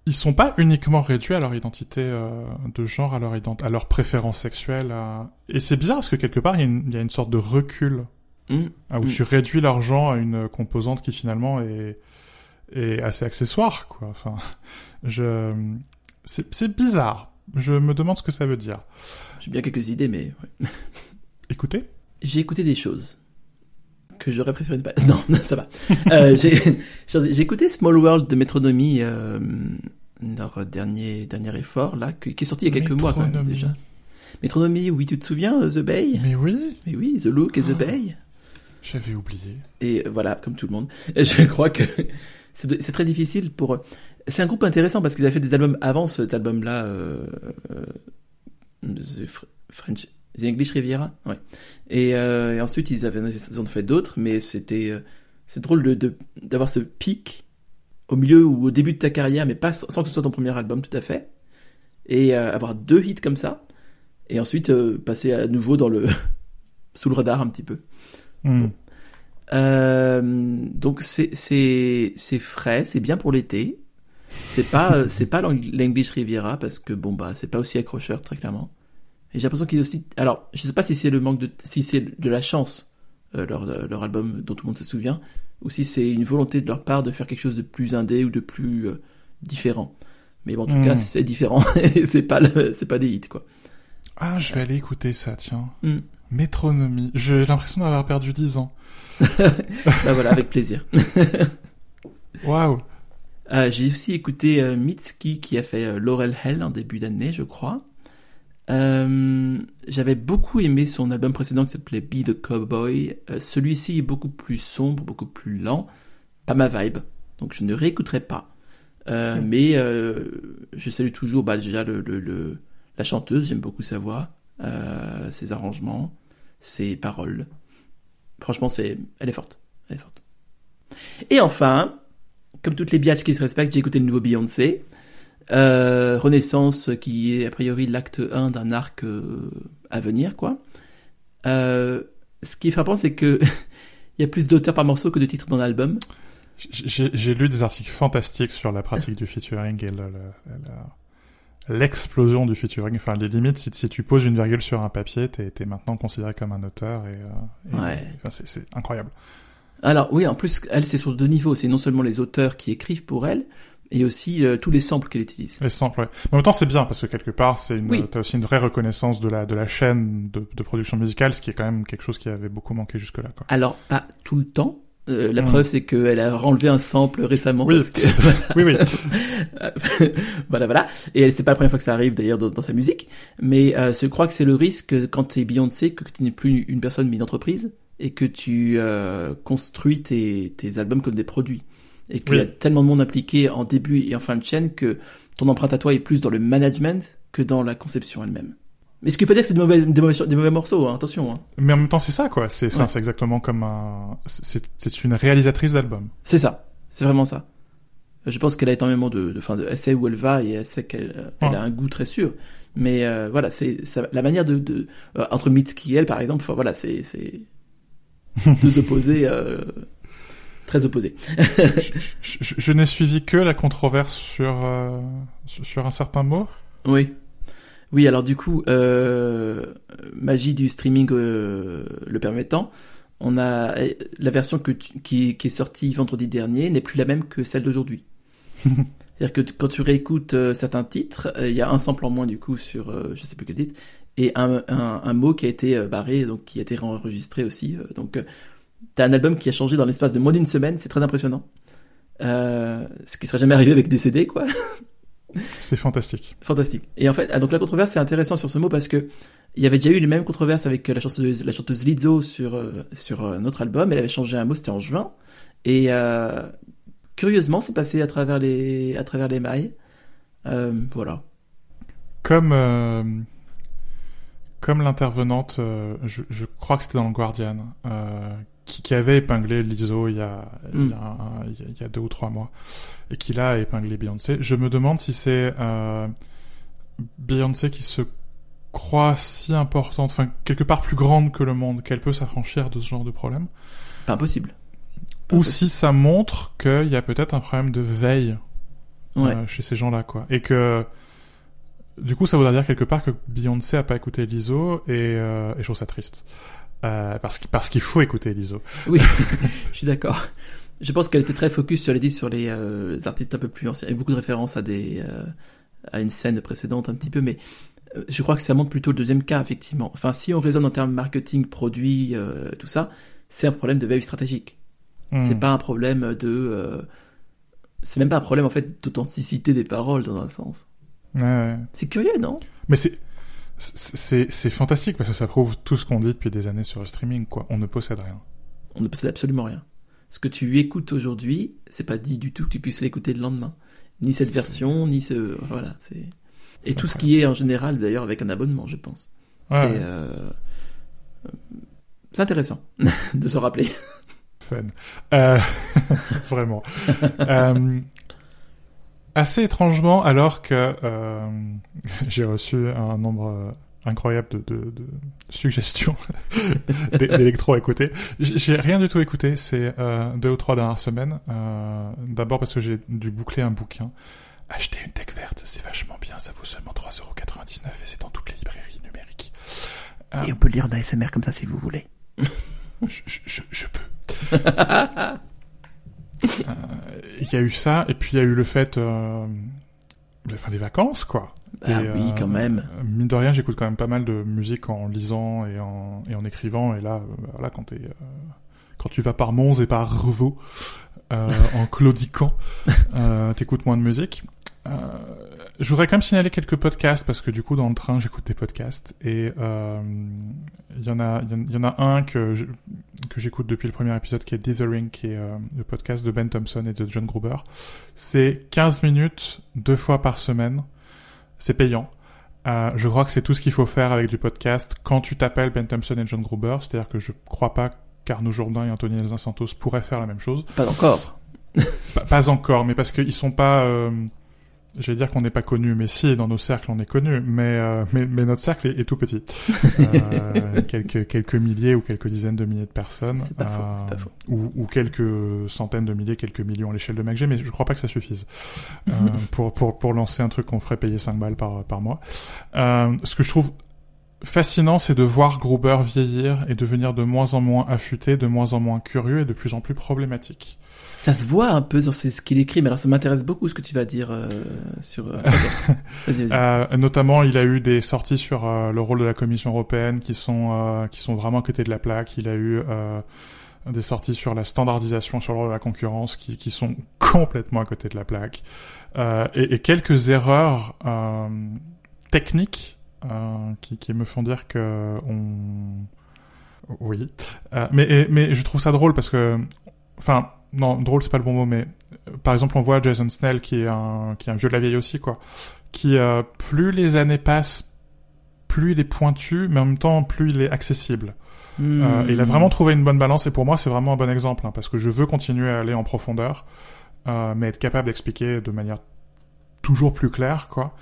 Ils sont pas uniquement réduits à leur identité euh, de genre, à leur, ident à leur préférence sexuelle. À... Et c'est bizarre parce que quelque part, il y, a une, il y a une sorte de recul Mmh. Ah, où mmh. tu réduis l'argent à une composante qui finalement est, est assez accessoire, quoi. Enfin, je, c'est bizarre. Je me demande ce que ça veut dire. J'ai bien quelques idées, mais. Ouais. [laughs] Écoutez. J'ai écouté des choses que j'aurais préféré ne pas. [laughs] Non, ça va. euh, J'ai [laughs] écouté Small World de Métronomie, euh, leur dernier dernier effort là, qui est sorti il y a quelques mois quand même déjà. Métronomie, oui, tu te souviens, The Bay? Mais oui. Mais oui, The Look et The Bay. J'avais oublié. Et voilà, comme tout le monde. Je crois que [laughs] c'est très difficile pour. C'est un groupe intéressant parce qu'ils avaient fait des albums avant cet album-là, euh, euh, The French, The English Riviera, ouais. Et, euh, et ensuite ils avaient ils ont fait d'autres, mais c'était c'est drôle de d'avoir ce pic au milieu ou au début de ta carrière, mais pas sans que ce soit ton premier album, tout à fait, et avoir deux hits comme ça, et ensuite passer à nouveau dans le [laughs] sous le radar un petit peu. Mm. Bon. Euh, donc c'est frais, c'est bien pour l'été. C'est pas [laughs] c'est pas l'English Riviera parce que bon bah c'est pas aussi accrocheur très clairement. Et j'ai l'impression qu'ils aussi alors je sais pas si c'est le manque de si c'est de la chance euh, leur leur album dont tout le monde se souvient ou si c'est une volonté de leur part de faire quelque chose de plus indé ou de plus euh, différent. Mais bon, en tout Mm. cas c'est différent [laughs] et c'est pas c'est pas des hits quoi. Ah, je vais aller écouter ça, tiens. Mm. Métronomie. J'ai l'impression d'avoir perdu 10 ans. [laughs] bah voilà avec plaisir. [laughs] Waouh. Euh, j'ai aussi écouté euh, Mitski qui a fait euh, Laurel Hell en début d'année, je crois. Euh, J'avais beaucoup aimé son album précédent qui s'appelait Be the Cowboy. Celui-ci est beaucoup plus sombre, beaucoup plus lent. Pas ma vibe, donc je ne réécouterai pas. Mais je salue toujours bah, déjà le, le, le- la chanteuse, j'aime beaucoup sa voix, ses arrangements, ses paroles. Franchement, c'est, elle est forte, elle est forte. Et enfin, comme toutes les biatches qui se respectent, j'ai écouté le nouveau Beyoncé. Euh, Renaissance, qui est a priori l'acte 1 d'un arc euh, à venir, quoi. Euh, ce qui est frappant, c'est que [laughs] il y a plus d'auteurs par morceau que de titres dans l'album. J'ai lu des articles fantastiques sur la pratique du featuring et le- le- le- l'explosion du featuring. Enfin, les limites, si, si tu poses une virgule sur un papier, t'es es maintenant considéré comme un auteur et, euh, et- Ouais. enfin, c'est- incroyable. Alors oui, en plus, elle, c'est sur deux niveaux. C'est non seulement les auteurs qui écrivent pour elle, et aussi euh, tous les samples qu'elle utilise. Les samples, ouais. Mais en même temps, c'est bien parce que quelque part, c'est une, Oui. t'as aussi une vraie reconnaissance de la de la chaîne de, de production musicale, ce qui est quand même quelque chose qui avait beaucoup manqué jusque-là. Alors, pas tout le temps. Euh, la Mm. preuve, c'est qu'elle a enlevé un sample récemment. Oui. Parce que... [laughs] Oui, oui. [laughs] voilà, voilà. Et c'est pas la première fois que ça arrive d'ailleurs dans, dans sa musique. Mais euh, je crois que c'est le risque quand t'es Beyoncé, que tu n'es plus une personne mais une entreprise et que tu euh, construis tes, tes albums comme des produits. Et qu'il y a tellement de monde impliqué en début et en fin de chaîne que ton empreinte à toi est plus dans le management que dans la conception elle-même. Mais ce qui peut dire que c'est des mauvais, des mauvais, des mauvais morceaux, hein, attention. Hein. Mais en même temps, c'est ça, quoi. C'est, enfin, Ouais. c'est exactement comme un, c'est, une réalisatrice d'album. C'est ça, c'est vraiment ça. Je pense qu'elle a énormément de, de, fin, de, elle sait où elle va et elle sait qu'elle elle a un goût très sûr. Mais euh, voilà, c'est la manière de, de euh, entre Mitski et elle, par exemple. Enfin voilà, c'est c'est [laughs] deux opposés euh, très opposés. Je, je- je n'ai suivi que la controverse sur, euh, sur, sur un certain mot. Oui. Oui, alors du coup, euh, magie du streaming euh, le permettant, on a la version que tu- qui, qui est sortie vendredi dernier n'est plus la même que celle d'aujourd'hui. [laughs] C'est-à-dire que quand tu réécoutes euh, certains titres, il y a un sample en moins du coup sur je sais plus quel titre et un, un, un mot qui a été barré donc qui a été enregistré aussi. donc t'as un album qui a changé dans l'espace de moins d'une semaine, c'est très impressionnant. Ce qui serait jamais arrivé avec des CD quoi. [laughs] C'est fantastique. Fantastique. Et en fait, ah, donc la controverse c'est intéressant sur ce mot parce que il y avait déjà eu les mêmes controverses avec euh, la chanteuse, la chanteuse Lizzo sur euh, sur euh, notre album. Elle avait changé un mot, c'était en juin. Et euh, curieusement, c'est passé à travers les à travers les mailles. Euh, voilà. Comme, euh, comme l'intervenante, je, je crois que c'était dans le Guardian, qui, qui avait épinglé Lizzo il y a, il, y a, un- il y a- il y a deux ou trois mois, et qui l'a épinglé Beyoncé. Je me demande si c'est euh, Beyoncé qui se croit si importante, enfin quelque part plus grande que le monde, qu'elle peut s'affranchir de ce genre de problème, C'est pas impossible. Pas ou si ça montre qu'il y a peut-être un problème de veille Ouais. euh, chez ces gens-là, quoi. Et que, du coup, ça voudrait dire quelque part que Beyoncé a pas écouté Lizzo, et, euh, et je trouve ça triste. Euh, parce qu'il parce qu'il faut écouter Lizzo. Oui, [laughs] je suis d'accord. Je pense qu'elle était très focus sur les disques, sur les, euh, les artistes un peu plus anciens. Il y a beaucoup de références à des euh, à une scène précédente un petit peu, mais je crois que ça montre plutôt le deuxième cas effectivement. Enfin, si on raisonne en termes marketing, produit, tout ça, c'est un problème de veille stratégique. C'est Hmm. pas un problème de, c'est même pas un problème en fait d'authenticité des paroles dans un sens. Ouais, ouais. C'est curieux, non? Mais c'est c'est fantastique parce que ça prouve tout ce qu'on dit depuis des années sur le streaming, quoi. On ne possède rien. On ne possède absolument rien. Ce que tu écoutes aujourd'hui, c'est pas dit du tout que tu puisses l'écouter le lendemain. Ni cette version, ni ce, voilà, c'est, et tout ce qui est en général d'ailleurs avec un abonnement, je pense. Ouais, c'est, ouais. euh, c'est intéressant [laughs] de se rappeler. Fun. Euh, [laughs] vraiment. [laughs] Euh, assez étrangement, alors que euh, [laughs] j'ai reçu un nombre euh, incroyable de, de, de suggestions [laughs] d'é- d'électro à écouter, j'ai rien du tout écouté ces euh, deux ou trois dernières semaines. Euh, D'abord parce que j'ai dû boucler un bouquin. Acheter une tech verte, c'est vachement bien, ça vaut seulement 3,99€ et c'est dans toutes les librairies numériques. Euh, on peut lire d'ASMR comme ça si vous voulez. je, je, je peux. [laughs] Euh, Il y a eu ça, et puis il y a eu le fait, euh, enfin, les vacances, quoi. Ah Et, oui, euh, quand même. Mine de rien, j'écoute quand même pas mal de musique en lisant et en, et en écrivant, et là, euh, voilà, quand t'es, euh, quand tu vas par Mons et par Revaux, euh, en [laughs] claudiquant, euh, t'écoutes moins de musique. Je voudrais quand même signaler quelques podcasts parce que du coup dans le train j'écoute des podcasts et euh, il y en a il y en- il y en a un que je- que j'écoute depuis le premier épisode qui est Dithering qui est euh, le podcast de Ben Thompson et de John Gruber. C'est 15 minutes deux fois par semaine. C'est payant. Euh, je crois que c'est tout ce qu'il faut faire avec du podcast quand tu t'appelles Ben Thompson et John Gruber, c'est-à-dire que je crois pas qu'Arnaud Jourdain et Anthony Elzin Santos pourraient faire la même chose. Pas encore. Pas, pas encore, mais parce qu'ils sont pas. J'allais dire qu'on n'est pas connus, mais si, dans nos cercles, on est connus, mais, euh, mais, mais notre cercle est, est tout petit. Euh, [laughs] quelques, quelques milliers ou quelques dizaines de milliers de personnes. C'est pas faux, pas euh, faux. Ou, ou quelques centaines de milliers, quelques millions à l'échelle de MacG, mais je crois pas que ça suffise euh, [laughs] pour, pour, pour lancer un truc qu'on ferait payer 5 balles par, par mois. Euh, ce que je trouve fascinant, c'est de voir Gruber vieillir et devenir de moins en moins affûté, de moins en moins curieux et de plus en plus problématique. Ça se voit un peu sur ce qu'il écrit, mais alors ça m'intéresse beaucoup ce que tu vas dire euh, sur. Euh, [laughs] vas-y, vas-y. Euh, notamment, il a eu des sorties sur euh, le rôle de la Commission européenne qui sont euh, qui sont vraiment à côté de la plaque. Il a eu des sorties sur la standardisation, sur le rôle de la concurrence, qui qui sont [laughs] complètement à côté de la plaque. Et, et, quelques erreurs techniques qui qui me font dire que on oui, mais mais je trouve ça drôle parce que enfin non, drôle, c'est pas le bon mot, mais euh, par exemple, on voit Jason Snell qui est un qui est un vieux de la vieille aussi, quoi. Qui euh, plus les années passent, plus il est pointu, mais en même temps plus il est accessible. Hmm. Euh, il a vraiment trouvé une bonne balance et pour moi c'est vraiment un bon exemple hein, parce que je veux continuer à aller en profondeur, euh, mais être capable d'expliquer de manière toujours plus claire, quoi.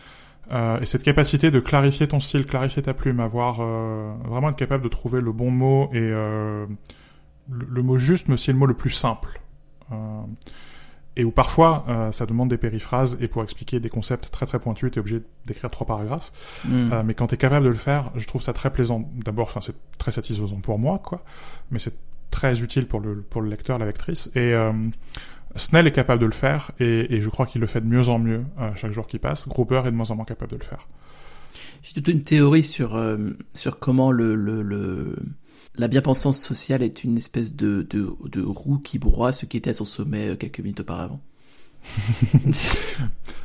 Euh, et cette capacité de clarifier ton style, clarifier ta plume, avoir vraiment être capable de trouver le bon mot et le, le, mot juste, mais aussi le mot le plus simple. Euh, et où parfois euh, ça demande des périphrases et pour expliquer des concepts très très pointus, t'es obligé d'écrire trois paragraphes. Mm. Euh, mais quand t'es capable de le faire, je trouve ça très plaisant. D'abord, enfin c'est très satisfaisant pour moi, quoi. Mais c'est très utile pour le pour le lecteur, la lectrice. Et Snell est capable de le faire et, et je crois qu'il le fait de mieux en mieux chaque jour qui passe. Grouper est de moins en moins capable de le faire. J'ai toute une théorie sur sur comment le, le, le la bien-pensance sociale est une espèce de, de, de roue qui broie ce qui était à son sommet euh, quelques minutes auparavant. [laughs]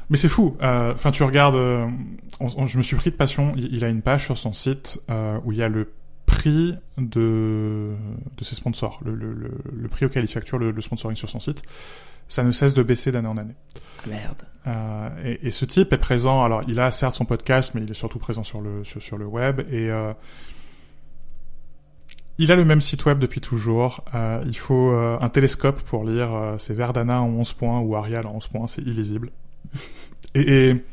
Mais c'est fou. Euh, enfin, tu regardes. Euh, je me suis pris de passion. Il, a une page sur son site où il y a le prix de de ses sponsors, le, le, le, prix auquel il facture le, sponsoring sur son site. Ça ne cesse de baisser d'année en année. Ah, merde. Et, et, ce type est présent. Alors, il a certes son podcast, mais il est surtout présent sur le sur, sur le web et il a le même site web depuis toujours. Euh, il faut euh, un télescope pour lire. Euh, c'est Verdana en 11 points ou Arial en 11 points. C'est illisible. [laughs] et, et,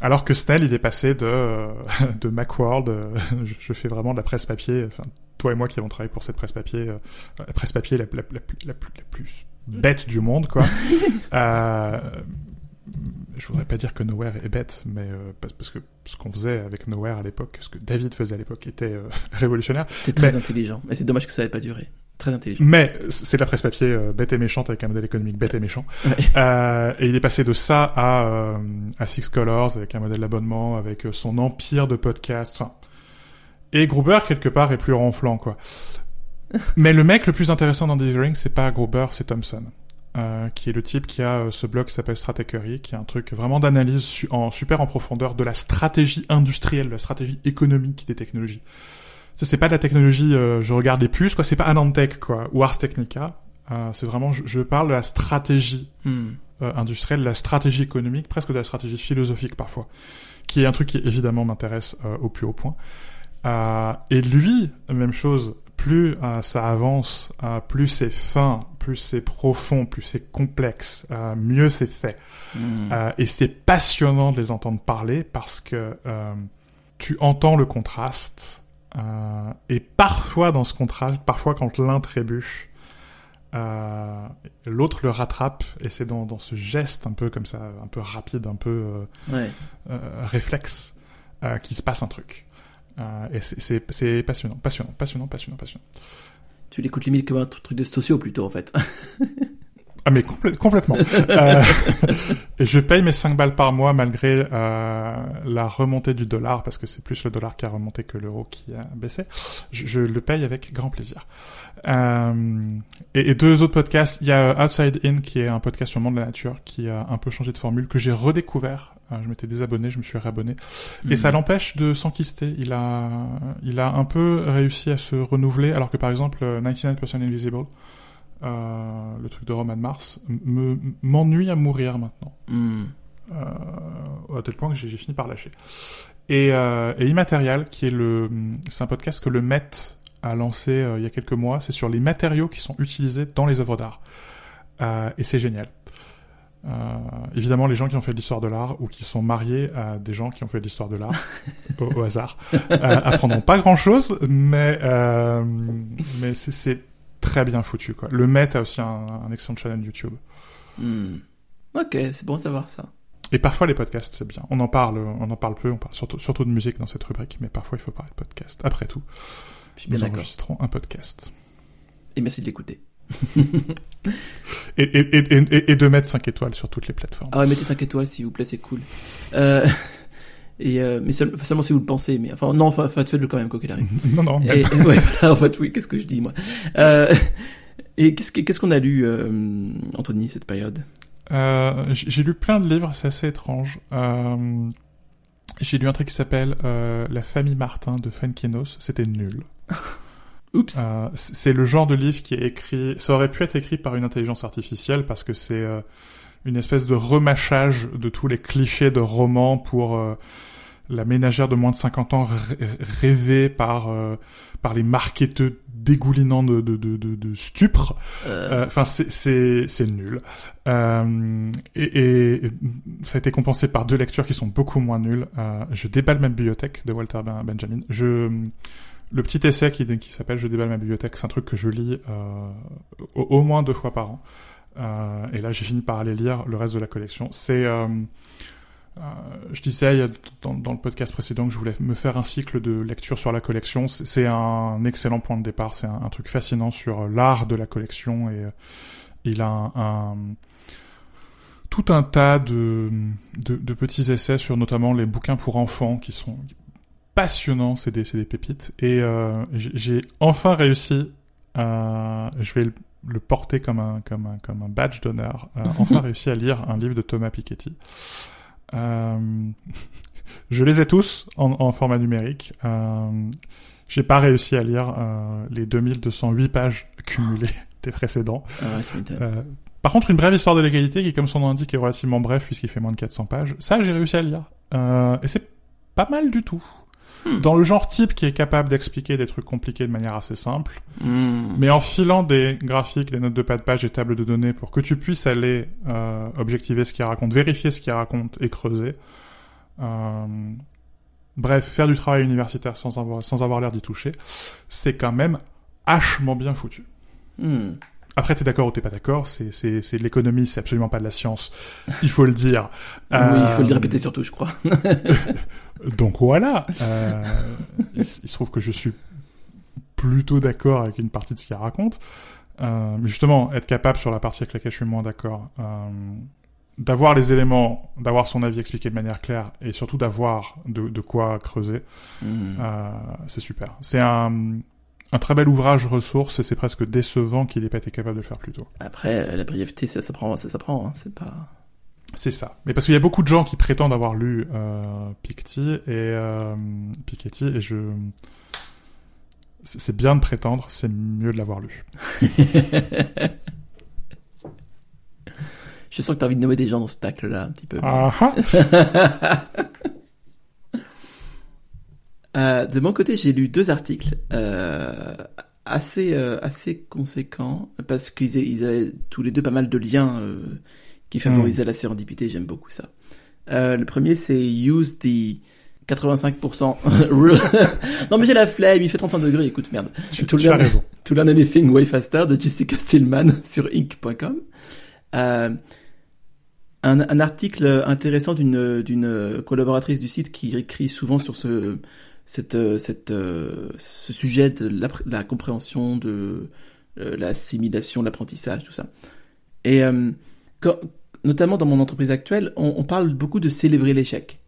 alors que Snell, il est passé de euh, [laughs] de Macworld. [laughs] Je, je, fais vraiment de la presse papier. Enfin, toi et moi qui avons travaillé pour cette presse papier, la presse papier la, la, la, la, plus, la plus bête du monde, quoi. Je voudrais pas dire que Nowhere est bête, mais euh, parce, que ce qu'on faisait avec Nowhere à l'époque, ce que David faisait à l'époque était euh, [laughs] révolutionnaire. C'était très intelligent, mais c'est dommage que ça n'ait pas duré. Très intelligent. Mais c'est la presse papier euh, bête et méchante avec un modèle économique bête et méchant. [laughs] Euh, et il est passé de ça à, à Six Colors avec un modèle d'abonnement, avec son empire de podcasts. Enfin, et Gruber quelque part est plus ronflant quoi. [laughs] mais le mec le plus intéressant dans Delivering, c'est pas Gruber, c'est Thompson. Euh, qui est le type qui a euh, ce blog qui s'appelle Stratechery, qui est un truc vraiment d'analyse en super en profondeur de la stratégie industrielle, de la stratégie économique des technologies. Ça c'est pas de la technologie, euh, je regarde les puces, quoi. C'est pas Anantech, quoi, ou Ars Technica. c'est vraiment, je, parle de la stratégie hmm. industrielle, de la stratégie économique, presque de la stratégie philosophique parfois, qui est un truc qui évidemment m'intéresse au plus haut point. et lui, même chose, plus ça avance, plus c'est fin, plus c'est profond, plus c'est complexe, euh, mieux c'est fait. Hmm. Euh, et c'est passionnant de les entendre parler parce que euh, tu entends le contraste. et parfois dans ce contraste, parfois quand l'un trébuche, l'autre le rattrape. Et c'est dans, dans, ce geste un peu comme ça, un peu rapide, un peu ouais. réflexe, qu'il se passe un truc. et c'est passionnant, passionnant, passionnant, passionnant, passionnant. Tu l'écoutes limite comme un truc de sociaux plutôt en fait. [laughs] Ah mais complètement. [laughs] euh, [laughs] et je paye mes 5 balles par mois malgré euh, la remontée du dollar, parce que c'est plus le dollar qui a remonté que l'euro qui a baissé. Je, je, le paye avec grand plaisir. Euh, et, et, deux autres podcasts. Il y a Outside In, qui est un podcast sur le monde de la nature, qui a un peu changé de formule, que j'ai redécouvert. Euh, je m'étais désabonné, je me suis réabonné. Et ça l'empêche de s'enquister. Il a, il a un peu réussi à se renouveler, alors que par exemple 99% Invisible, euh, le truc de Roman Mars, m'ennuie à mourir maintenant. Mm. Euh, à tel point que j'ai fini par lâcher. Et, euh, et Immatérial, qui est le, c'est un podcast que le Met a lancé euh, il y a quelques mois. C'est sur les matériaux qui sont utilisés dans les œuvres d'art. Euh, et c'est génial. Euh, évidemment, les gens qui ont fait de l'histoire de l'art ou qui sont mariés à des gens qui ont fait de l'histoire de l'art [laughs] au, au, hasard euh, apprendront pas grand chose, mais euh, mais c'est très bien foutu quoi. Le Met a aussi un, un excellent channel YouTube. Hmm. Ok, c'est bon de savoir ça. et parfois les podcasts, c'est bien. On en parle, on en parle peu, on parle surtout, surtout de musique dans cette rubrique, mais parfois il faut parler de podcast. Après tout, Je suis bien nous enregistrons un podcast. Et merci de l'écouter. [laughs] Et, et, et, et, et de mettre 5 étoiles sur toutes les plateformes. Ah ouais, mettez 5 étoiles s'il vous plaît, c'est cool. Euh, et euh, mais seul- seulement si vous le pensez, mais enfin non, enfin, enfin faites-le quand même quoi qu'il arrive. non, non, Et, ouais, voilà, en fait, oui, qu'est-ce que je dis moi? Euh, Et qu'est-ce que- qu'est-ce qu'on a lu, euh, Anthony, cette période? Euh, j'ai lu plein de livres, c'est assez étrange. Euh, j'ai lu un truc qui s'appelle euh, La famille Martin de Fenkinos. C'était nul. [laughs] Oups. C'est le genre de livre qui est écrit. Ça aurait pu être écrit par une intelligence artificielle parce que c'est euh, une espèce de remâchage de tous les clichés de romans pour euh, la ménagère de moins de 50 ans rê- rêvée par euh, par les marketeux dégoulinants de de de, de, de stupre. Euh, Euh, Enfin, c'est c'est c'est nul. Euh, et, et ça a été compensé par deux lectures qui sont beaucoup moins nulles. Euh, je déballe ma bibliothèque de Walter Ben- Benjamin. Je le petit essai qui, qui s'appelle Je déballe ma bibliothèque, c'est un truc que je lis euh, au, au moins deux fois par an. Euh, et là, j'ai fini par aller lire le reste de la collection. C'est euh, euh, je disais dans, le podcast précédent que je voulais me faire un cycle de lecture sur la collection. C'est un excellent point de départ. C'est un, truc fascinant sur l'art de la collection et il a un, tout un tas de, petits essais sur notamment les bouquins pour enfants qui sont passionnants. C'est des, pépites. Et j'ai enfin réussi. je vais le, porter comme un, comme un, comme un badge d'honneur. euh, [laughs] enfin réussi à lire un livre de Thomas Piketty. Euh, [laughs] je les ai tous en, en format numérique. Euh, j'ai pas réussi à lire euh, les 2208 pages cumulées [laughs] des précédents. ah. Euh, par contre, une brève histoire de l'égalité qui, comme son nom l'indique, est relativement bref puisqu'il fait moins de 400 pages. Ça, j'ai réussi à lire. Euh, et c'est pas mal du tout. Hmm. Dans le genre type qui est capable d'expliquer des trucs compliqués de manière assez simple, Hmm. mais en filant des graphiques, des notes de pas de page et tables de données pour que tu puisses aller euh, objectiver ce qu'il raconte, vérifier ce qu'il raconte et creuser. Euh, bref, faire du travail universitaire sans avoir, sans avoir l'air d'y toucher, c'est quand même hachement bien foutu. Hmm. Après, t'es d'accord ou t'es pas d'accord, c'est, c'est, c'est de l'économie, c'est absolument pas de la science. Il faut le dire. Oui, il faut le Euh, répéter surtout, je crois. [laughs] Donc voilà. Euh, il, se trouve que je suis plutôt d'accord avec une partie de ce qu'il raconte. Euh, mais justement, être capable sur la partie avec laquelle je suis moins d'accord, euh, d'avoir les éléments, d'avoir son avis expliqué de manière claire et surtout d'avoir de, de quoi creuser, euh, c'est super. C'est un, un très bel ouvrage ressource et c'est presque décevant qu'il ait pas été capable de le faire plus tôt. Après, euh, la brièveté, ça s'apprend, ça s'apprend. Hein. C'est pas. C'est ça. Mais parce qu'il y a beaucoup de gens qui prétendent avoir lu euh, Piketty et euh, Piketty et je c'est bien de prétendre, c'est mieux de l'avoir lu. [laughs] Je sens que t'as envie de nommer des gens dans ce tacle-là, un petit peu. Ah ah. [laughs] Euh, de mon côté, j'ai lu deux articles assez assez conséquents parce qu'ils ils avaient tous les deux pas mal de liens qui favorisaient la sérendipité. J'aime beaucoup ça. Euh, le premier, c'est Use the 85% [laughs] rule. non mais j'ai la flemme, il fait 35 degrés. Écoute, merde. tu, tu as raison. To Learn Anything Way Faster de Jessica Stillman [laughs] sur Inc.com. Euh, un, un article intéressant d'une d'une collaboratrice du site qui écrit souvent sur ce cette cette ce sujet de la compréhension de euh, l'assimilation, l'apprentissage, tout ça. Et euh, quand- notamment dans mon entreprise actuelle, on, on parle beaucoup de célébrer l'échec.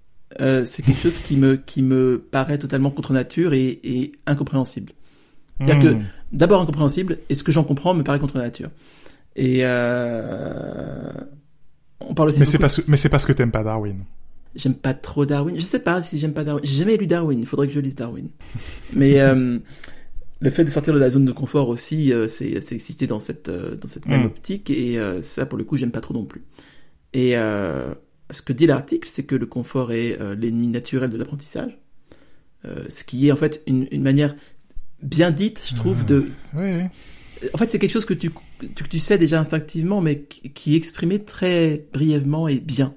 Euh, c'est quelque chose qui me qui me paraît totalement contre nature et, et incompréhensible. C'est-à-dire Hmm. d'abord incompréhensible, et ce que j'en comprends me paraît contre nature. Et euh, on parle aussi Mais c'est parce que mais c'est parce que t'aimes pas Darwin. J'aime pas trop Darwin. Je sais pas si j'aime pas Darwin. J'ai jamais lu Darwin. Il faudrait que je lise Darwin. Mais euh, le fait de sortir de la zone de confort aussi, euh, c'est c'est existé dans cette euh, dans cette même Mm. optique et euh, ça pour le coup j'aime pas trop non plus. Et euh, ce que dit l'article, c'est que le confort est euh, l'ennemi naturel de l'apprentissage. Euh, ce qui est en fait une, une manière bien dite, je trouve, de Oui. oui. en fait, c'est quelque chose que tu, que tu sais déjà instinctivement, mais qui, qui est exprimé très brièvement et bien.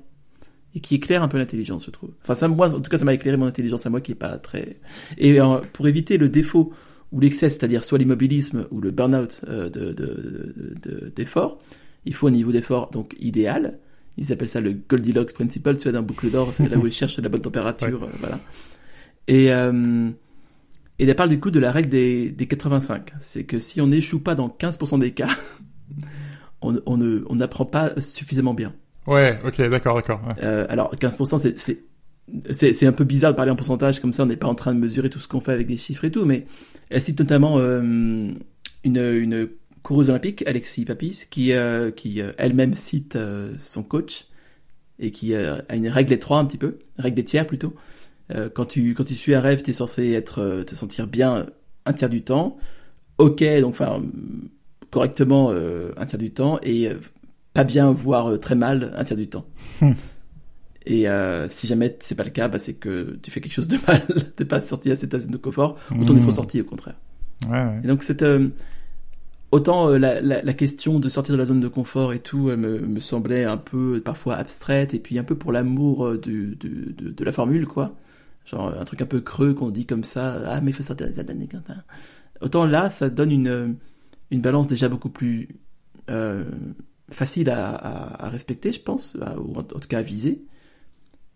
Et qui éclaire un peu l'intelligence, je trouve. Enfin, ça, moi, en tout cas, ça m'a éclairé mon intelligence à moi qui est pas très... Et euh, pour éviter le défaut ou l'excès, c'est-à-dire soit l'immobilisme ou le burn-out euh, de, de, de- de- d'effort, il faut un niveau d'effort donc idéal Ils appellent ça le Goldilocks Principle, tu vois, d'un boucle d'or, c'est là où ils cherchent la bonne température, euh, voilà. Et, euh, et elle parle du coup de la règle des, des 85. C'est que si on n'échoue pas dans 15% des cas, [laughs] on on ne- on n'apprend pas suffisamment bien. Ouais, ok, d'accord, d'accord. ouais. Euh, alors 15% c'est c'est c'est c'est un peu bizarre de parler en pourcentage comme ça, on n'est pas en train de mesurer tout ce qu'on fait avec des chiffres et tout, mais elle cite notamment euh, une une coureuse olympique, Alexis Papis, qui euh, qui euh, elle-même cite son coach et qui a une règle des trois un petit peu, règle des tiers plutôt. Quand tu quand tu suis un rêve, t'es censé être te sentir bien un tiers du temps. Ok, donc enfin correctement un tiers du temps et pas bien voire très mal un tiers du temps. [laughs] Et euh, si jamais c'est pas le cas, bah, c'est que tu fais quelque chose de [laughs] mal, t'es pas sorti à cette zone de confort, ou t'en es Mmh. trop sorti au contraire. Ouais, ouais. Et donc c'est euh, autant euh, la, la, la question de sortir de la zone de confort et tout me, me semblait un peu parfois abstraite et puis un peu pour l'amour du- de, de la formule quoi, genre un truc un peu creux qu'on dit comme ça, ah mais il faut sortir des années Autant là ça donne une une balance déjà beaucoup plus facile à, à, à respecter je pense, à- ou en, en tout cas à viser,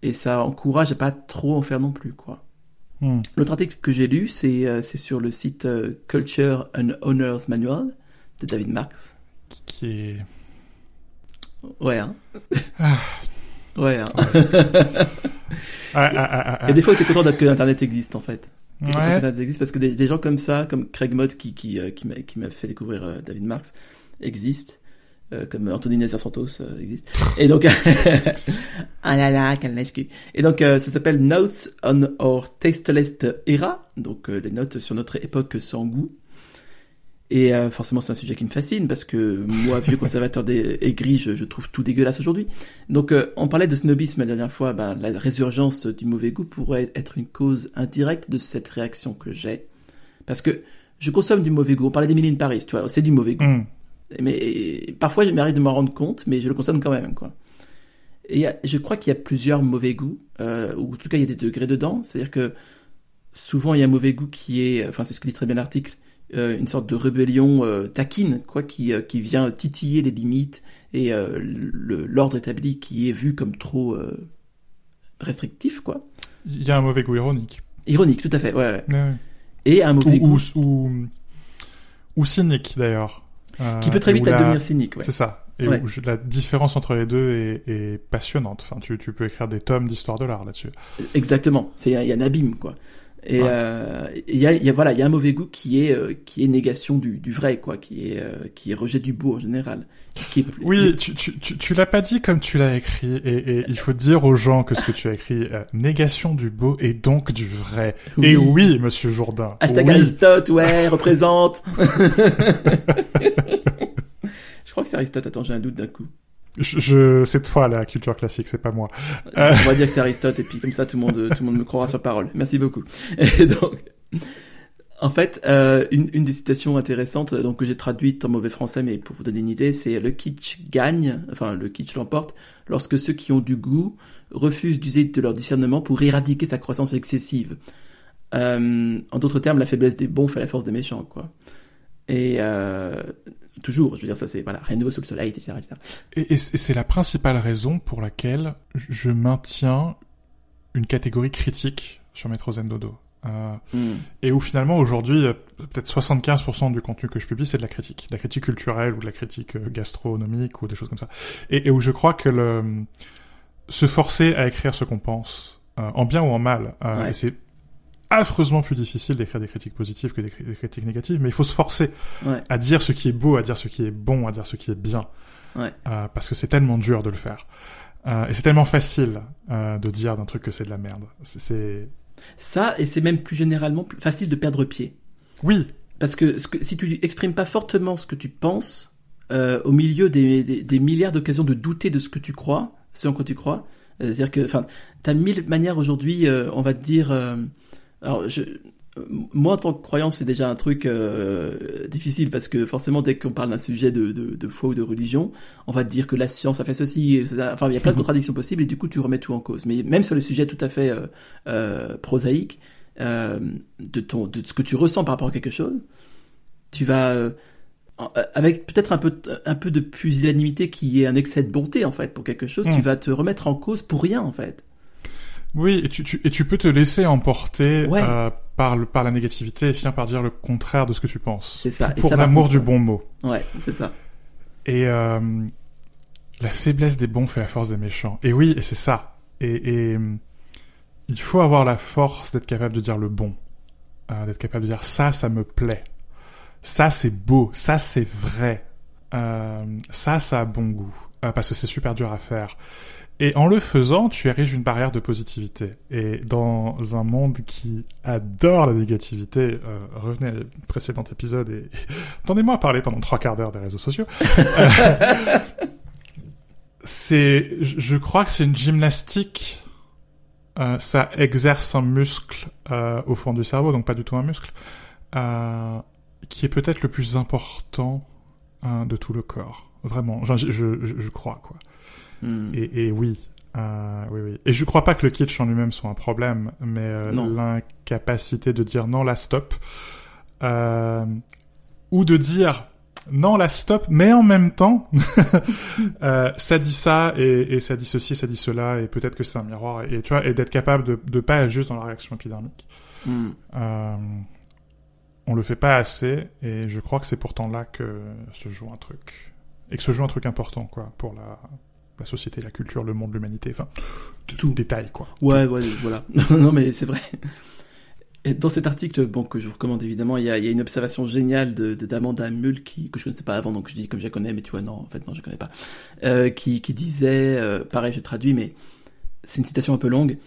et ça encourage à pas trop en faire non plus quoi. Hmm. L'autre article que j'ai lu, c'est euh, sur le site euh, Culture and Honors Manual de David Marks. Qui- est... Ouais, hein. Ah. [laughs] ouais, hein. [laughs] Ah, ah, Et des fois, t'es content d'être- que Internet existe, en fait. Content que Ouais. Internet existe parce que des, des gens comme ça, comme Craig Mott qui, qui, euh, qui m'a qui m'a fait découvrir David Marks, existent. Euh, comme Anthony Nazar Santos euh, existe. Et donc, [laughs] ah là là, quel. Et donc, euh, ça s'appelle Notes on Our Tasteless Era. Donc, euh, les notes sur notre époque sans goût. Et euh, forcément, c'est un sujet qui me fascine parce que moi, vieux conservateur des aigris, je, je trouve tout dégueulasse aujourd'hui. Donc, on parlait de snobisme la dernière fois. Ben, la résurgence du mauvais goût pourrait être une cause indirecte de cette réaction que j'ai. Parce que je consomme du mauvais goût. On parlait d'Emily in Paris, tu vois, c'est du mauvais goût. Hmm. Mais parfois, je m'arrive de m'en rendre compte, mais je le consomme quand même, quoi. Et je crois qu'il y a plusieurs mauvais goûts, euh, ou en tout cas, il y a des degrés dedans. C'est-à-dire que souvent, il y a un mauvais goût qui est, enfin, c'est ce que dit très bien l'article, euh, une sorte de rébellion euh, taquine, quoi, qui, qui vient titiller les limites et l'ordre établi qui est vu comme trop restrictif, quoi. Il y a un mauvais goût ironique. Ironique, tout à fait, ouais. ouais. Ouais, ouais. Et un mauvais Ou, goût ou, ou, ou cynique, d'ailleurs. Euh, qui peut très vite la- devenir cynique, ouais. C'est ça. Et Ouais. où je- la différence entre les deux est, est passionnante. Enfin, tu, tu peux écrire des tomes d'histoire de l'art là-dessus. Exactement. C'est il y a un abîme quoi. Et Ouais. euh, il y a, y a voilà, il y a un mauvais goût qui est euh, qui est négation du, du vrai quoi, qui est euh, qui est rejet du beau en général. Qui est, Oui, tu, tu, tu, tu l'as pas dit comme tu l'as écrit, et, et il faut dire aux gens que ce que tu as écrit, euh, négation du beau et donc du vrai. Oui. Et oui, monsieur Jourdain. Hashtag oui. Aristote, ouais, [laughs] représente. [laughs] Je crois que c'est Aristote. Attends, j'ai un doute d'un coup. Je, je- c'est toi la culture classique, c'est pas moi. Euh. On va dire que c'est Aristote et puis comme ça tout le monde tout le monde me croira sur parole. Merci beaucoup. Et donc en fait, euh, une, une des citations intéressantes euh, donc que j'ai traduite en mauvais français mais pour vous donner une idée, c'est le kitsch gagne, enfin le kitsch l'emporte lorsque ceux qui ont du goût refusent d'user de leur discernement pour éradiquer sa croissance excessive. Euh, en d'autres termes, la faiblesse des bons fait la force des méchants quoi. Et euh, toujours, je veux dire ça c'est voilà, rien de nouveau sous le soleil, etc. etc. Et, et c'est la principale raison pour laquelle je maintiens une catégorie critique sur Metro Zen Dodo. Euh, Hmm. et où finalement aujourd'hui, euh, peut-être 75% du contenu que je publie, c'est de la critique. De la critique culturelle ou de la critique euh, gastronomique ou des choses comme ça. Et, et où je crois que le, se forcer à écrire ce qu'on pense, euh, en bien ou en mal, euh, Ouais. c'est affreusement plus difficile d'écrire des critiques positives que des, cri- des critiques négatives, mais il faut se forcer Ouais. à dire ce qui est beau, à dire ce qui est bon, à dire ce qui est bien. Ouais. Euh, parce que c'est tellement dur de le faire. Euh, et c'est tellement facile euh, de dire d'un truc que c'est de la merde. C'est-. Ça, et c'est même plus généralement plus facile de perdre pied. Oui, Parce que, ce que si tu exprimes pas fortement ce que tu penses, au milieu des, des, des milliards d'occasions de douter de ce que tu crois, ce en quoi tu crois, c'est-à-dire que, enfin, t'as mille manières aujourd'hui, on va te dire, alors je, euh, moi en tant que croyant, c'est déjà un truc euh, difficile parce que forcément, dès qu'on parle d'un sujet de, de, de foi ou de religion, on va te dire que la science a fait ceci, et ça. enfin, il y a plein de [laughs] contradictions possibles et du coup, tu remets tout en cause. Mais même sur les sujets tout à fait euh, euh, prosaïques, euh, de ton, de ce que tu ressens par rapport à quelque chose, tu vas, euh, avec peut-être un peu un peu de pusillanimité qui est un excès de bonté en fait pour quelque chose, tu Mm. vas te remettre en cause pour rien en fait. Oui, et tu, tu, et tu peux te laisser emporter Ouais. euh, par, le, par la négativité et finir par dire le contraire de ce que tu penses. C'est ça. Pour l'amour du bon mot. Ouais, c'est ça. Et euh, la faiblesse des bons fait la force des méchants. Et oui, et c'est ça. Et, et euh, il faut avoir la force d'être capable de dire le bon. Euh, d'être capable de dire ça, ça me plaît. Ça, c'est beau. Ça, c'est vrai. Euh, ça, ça a bon goût. Euh, parce que c'est super dur à faire. Et en le faisant, tu ériges une barrière de positivité. Et dans un monde qui adore la négativité, euh, revenez le précédent épisode et [laughs] attendez-moi à parler pendant trois quarts d'heure des réseaux sociaux. Euh, [laughs] c'est, je crois que c'est une gymnastique. Euh, ça exerce un muscle euh, au fond du cerveau, donc pas du tout un muscle, euh, qui est peut-être le plus important euh, de tout le corps. Vraiment, je, je- je crois quoi. Hmm. Et, et oui, euh, oui, oui. Et je crois pas que le kitsch en lui-même soit un problème, mais euh, l'incapacité de dire non, la stop, euh, ou de dire non, la stop, mais en même temps, [laughs] euh, ça dit ça et, et ça dit ceci, ça dit cela, et peut-être que c'est un miroir, et tu vois, et d'être capable de, de pas être juste dans la réaction épidermique. Hmm. Euh, on le fait pas assez, et je crois que c'est pourtant là que se joue un truc. Et que se joue un truc important, quoi, pour la, la société, la culture, le monde, l'humanité, enfin, tout détail, quoi. Ouais, ouais, voilà. [laughs] non, mais c'est vrai. Et dans cet article, bon, que je vous recommande évidemment, il y a, il y a une observation géniale de de- d'Amanda Mull qui que je connaissais pas avant, donc je dis comme je la connais, mais tu vois, non, en fait, non, je connais pas. Euh, qui qui disait, euh, pareil, je traduis, mais c'est une citation un peu longue.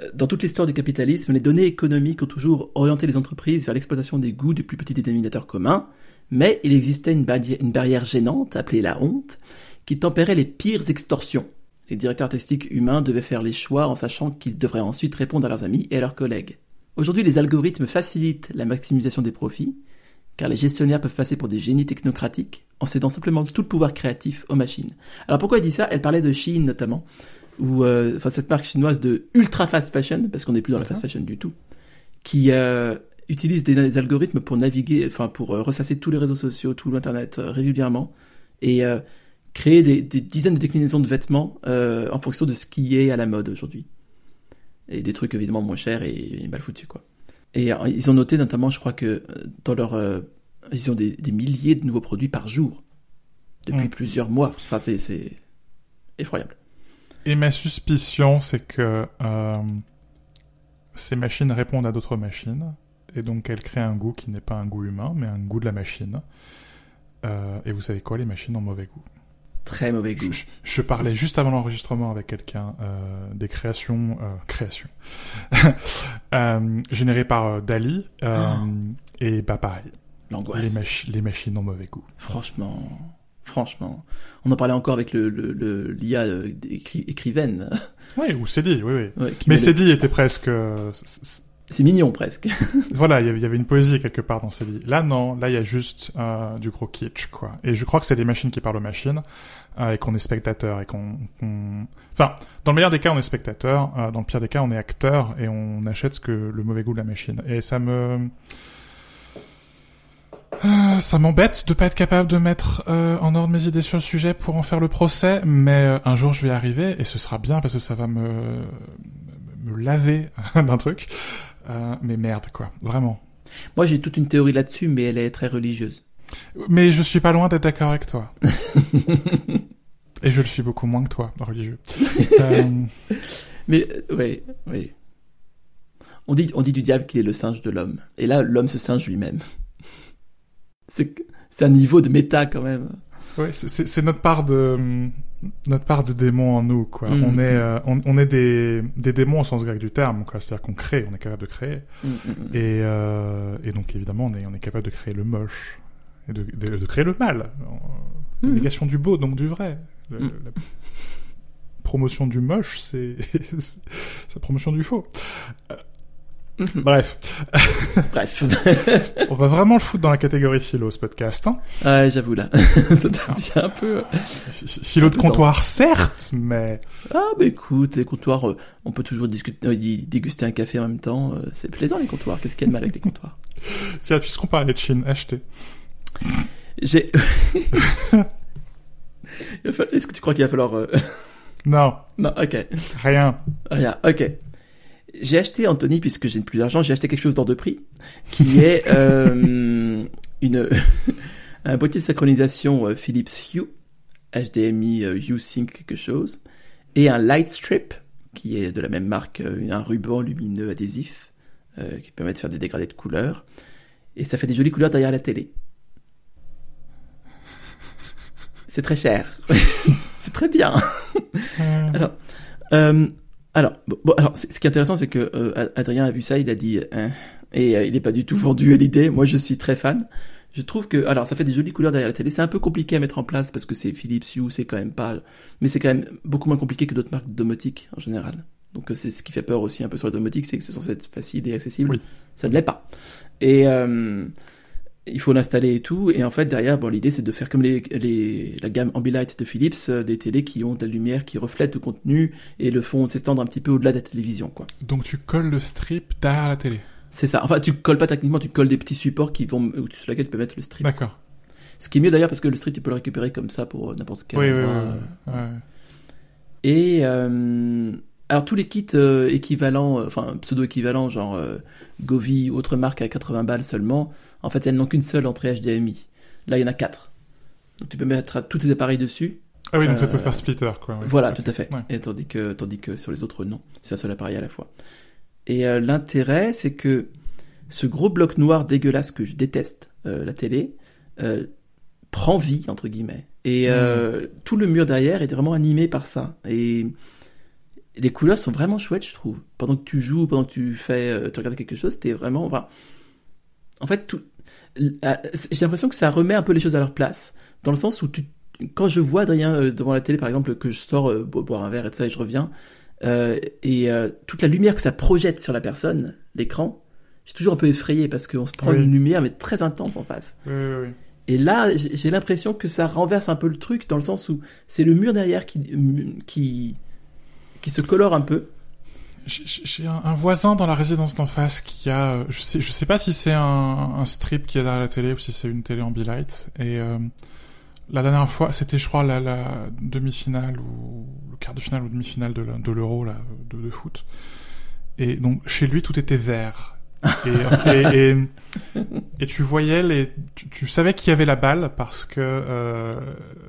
Euh, Dans toute l'histoire du capitalisme, les données économiques ont toujours orienté les entreprises vers l'exploitation des goûts du plus petit dénominateur commun, mais il existait une, barrière- une barrière gênante, appelée la honte, qui tempérait les pires extorsions. Les directeurs artistiques humains devaient faire les choix en sachant qu'ils devraient ensuite répondre à leurs amis et à leurs collègues. Aujourd'hui, les algorithmes facilitent la maximisation des profits, car les gestionnaires peuvent passer pour des génies technocratiques en cédant simplement tout le pouvoir créatif aux machines. Alors pourquoi elle dit ça? Elle parlait de Chine notamment, ou euh, enfin cette marque chinoise de ultra fast fashion, parce qu'on n'est plus dans la fast fashion du tout, qui euh, utilise des, des algorithmes pour naviguer, enfin pour euh, ressasser tous les réseaux sociaux, tout l'internet régulièrement, et euh, créer des, des dizaines de déclinaisons de vêtements euh, en fonction de ce qui est à la mode aujourd'hui. Et des trucs évidemment moins chers et, et mal foutus quoi. Et euh, ils ont noté notamment, je crois que euh, dans leur, euh, ils ont des, des milliers de nouveaux produits par jour depuis Mm. plusieurs mois. Enfin c'est effroyable. Et ma suspicion, c'est que ces machines répondent à d'autres machines, et donc elles créent un goût qui n'est pas un goût humain, mais un goût de la machine. Et vous savez quoi, les machines ont mauvais goût. Très mauvais goût. je- je parlais juste avant l'enregistrement avec quelqu'un euh, des créations, euh, créations [laughs] euh, générées par euh, Dali, euh, et bah pareil, les, L'angoisse. machi- les machines ont mauvais goût. Franchement, franchement. On en parlait encore avec le le- le- l'IA euh, écri- écrivaine. Oui, ou dit, oui, oui. Ouais, Mais le- dit était presque. euh, c- c'est mignon presque. [laughs] voilà, il y avait- une poésie quelque part dans ces dit. Là, non, là, il y a juste euh, du gros kitsch, quoi. Et je crois que c'est les machines qui parlent aux machines, euh, et qu'on est spectateur, et qu'on... qu'on- Enfin, dans le meilleur des cas, on est spectateur, euh, dans le pire des cas, on est acteur, et on achète ce que le mauvais goût de la machine. Et ça me... Euh, ça m'embête de pas être capable de mettre euh, en ordre mes idées sur le sujet pour en faire le procès, mais euh, un jour je vais y arriver et ce sera bien parce que ça va me me laver [laughs] d'un truc. Euh, mais merde quoi, vraiment. Moi j'ai toute une théorie là-dessus, mais elle est très religieuse. Mais je suis pas loin d'être d'accord avec toi. [laughs] et je le suis beaucoup moins que toi, religieux. [laughs] Euh, Mais euh, oui, oui. On dit, on dit du diable qu'il est le singe de l'homme. Et là, l'homme se singe lui-même. [laughs] C'est, un niveau de méta quand même. ouais, c'est notre part de notre part de démon en nous quoi. Mm. On est euh, on, on est des des démons au sens grec du terme quoi. C'est-à-dire qu'on crée, on est capable de créer. Mm, mm. Et, euh, et donc évidemment, on est, on est capable de créer le moche et de, de, de créer le mal. La Mhm. négation du beau, donc du vrai. Le-. La promotion du moche, [laughs] c'est c'est la promotion du faux. Mhm. Bref, Bref. [laughs] on va vraiment le foutre dans la catégorie philo, ce podcast. Hein. ouais, j'avoue là. [laughs] Ça devient un peu. Ph- Philo de peu comptoir, certes, mais Ah, bah écoute, les comptoirs, euh, on peut toujours discuter, euh, déguster un café en même temps. euh, c'est plaisant les comptoirs. Qu'est-ce qu'il y a de mal avec les comptoirs? [laughs] Tiens, puisqu'on parlait de Chine, achetez. J'ai. Est-ce que tu crois qu'il va falloir. euh, Non, Non, ok. rien. Rien, ok. J'ai acheté, Anthony, puisque j'ai plus d'argent, j'ai acheté quelque chose d'ordre de prix, qui [laughs] est euh, une [laughs] un boîtier de synchronisation euh, Philips Hue, HDMI euh, Hue Sync quelque chose, et un light strip, qui est de la même marque, euh, un ruban lumineux adhésif, qui permet de faire des dégradés de couleurs, et ça fait des jolies couleurs derrière la télé. C'est très cher. [laughs] C'est très bien. Alors, euh, alors, bon, alors, ce qui est intéressant, c'est que euh, Ad- Adrien a vu ça, il a dit, euh, et euh, il n'est pas du tout vendu à l'idée. Moi, je suis très fan. Je trouve que, alors, ça fait des jolies couleurs derrière la télé. C'est un peu compliqué à mettre en place parce que c'est Philips Hue, c'est quand même pas, mais c'est quand même beaucoup moins compliqué que d'autres marques de domotique en général. Donc, euh, c'est ce qui fait peur aussi un peu sur la domotique, c'est que c'est censé être facile et accessible. Oui. Ça ne l'est pas. Et euh, il faut l'installer et tout. Et en fait, derrière, bon, l'idée, c'est de faire comme les, les, la gamme Ambilight de Philips, euh, des télés qui ont de la lumière qui reflète le contenu et le font s'étendre un petit peu au-delà de la télévision, quoi. Donc tu colles le strip derrière la télé. C'est ça. Enfin, tu colles pas techniquement, tu colles des petits supports qui vont, sur lesquels tu peux mettre le strip. D'accord. Ce qui est mieux d'ailleurs parce que le strip, tu peux le récupérer comme ça pour euh, n'importe quel Oui, oui, oui. Ouais. Et euh, alors tous les kits euh, équivalents, enfin pseudo-équivalents, genre euh, Govi, autre marque à 80 balles seulement, en fait elles n'ont qu'une seule entrée HDMI. Là il y en a quatre. Donc tu peux mettre tous tes appareils dessus. Ah oui, donc ça Euh, peut faire splitter, quoi. oui. Voilà, tout à fait. Ouais. Et tandis que tandis que sur les autres non, c'est un seul appareil à la fois. Et euh, l'intérêt c'est que ce gros bloc noir dégueulasse que je déteste, euh, la télé, euh, prend vie entre guillemets. Et euh, tout le mur derrière est vraiment animé par ça. Et les couleurs sont vraiment chouettes, je trouve. Pendant que tu joues, pendant que tu fais, euh, tu regardes quelque chose, t'es vraiment, enfin, en fait, tout, ah, j'ai l'impression que ça remet un peu les choses à leur place, dans le sens où tu, quand je vois Adrien euh, devant la télé, par exemple, que je sors euh, bo- boire un verre et tout ça, et je reviens, euh, et euh, toute la lumière que ça projette sur la personne, l'écran, je suis toujours un peu effrayé parce qu'on se prend Oui. une lumière mais très intense en face. Oui, oui, oui. Et là, j'ai j'ai l'impression que ça renverse un peu le truc dans le sens où c'est le mur derrière qui qui qui se colore un peu. J'ai- un, voisin dans la résidence d'en face qui a, je sais, je sais pas si c'est un, un strip qui est derrière la télé ou si c'est une télé Ambilight. Et euh, la dernière fois, c'était, je crois, la, la demi-finale ou le quart de finale ou demi-finale de la- de l'Euro là de, de foot. Et donc chez lui, tout était vert. Et, et, et, et tu voyais les, tu, tu savais qu'il y avait la balle parce que euh,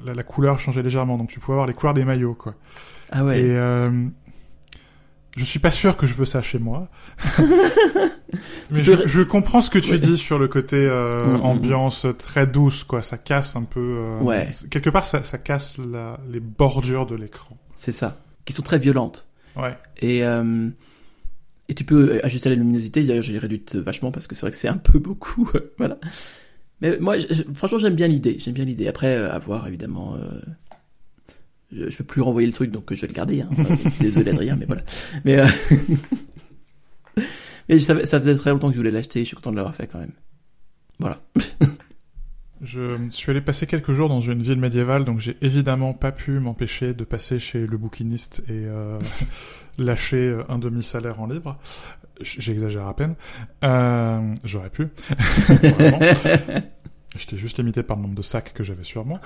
la, la couleur changeait légèrement. Donc tu pouvais voir les couleurs des maillots, quoi. Ah ouais. Et euh, je suis pas sûr que je veux ça chez moi. [laughs] Mais je, comprends ce que tu Ouais. dis sur le côté euh, Mm, mm, mm. ambiance très douce, quoi. Ça casse un peu. euh, Ouais. Quelque part, ça, ça casse la, les bordures de l'écran. C'est ça. Qui sont très violentes. Ouais. Et euh, et tu peux ajuster la luminosité. D'ailleurs, je l'ai réduite vachement parce que c'est vrai que c'est un peu beaucoup. [laughs] voilà. Mais moi, je- franchement, j'aime bien l'idée. J'aime bien l'idée. Après, à voir évidemment. Euh, je, je peux plus renvoyer le truc, donc je vais le garder. Hein. Désolé Adrien, mais voilà. Mais euh, [laughs] mais ça faisait très longtemps que je voulais l'acheter. Je suis content de l'avoir fait quand même. Voilà. [laughs] Je suis allé passer quelques jours dans une ville médiévale, donc j'ai évidemment pas pu m'empêcher de passer chez le bouquiniste et euh, [laughs] lâcher euh, un demi-salaire en livres. J- J'exagère à peine. Euh, J'aurais pu. J'étais juste limité par le nombre de sacs que j'avais sur moi.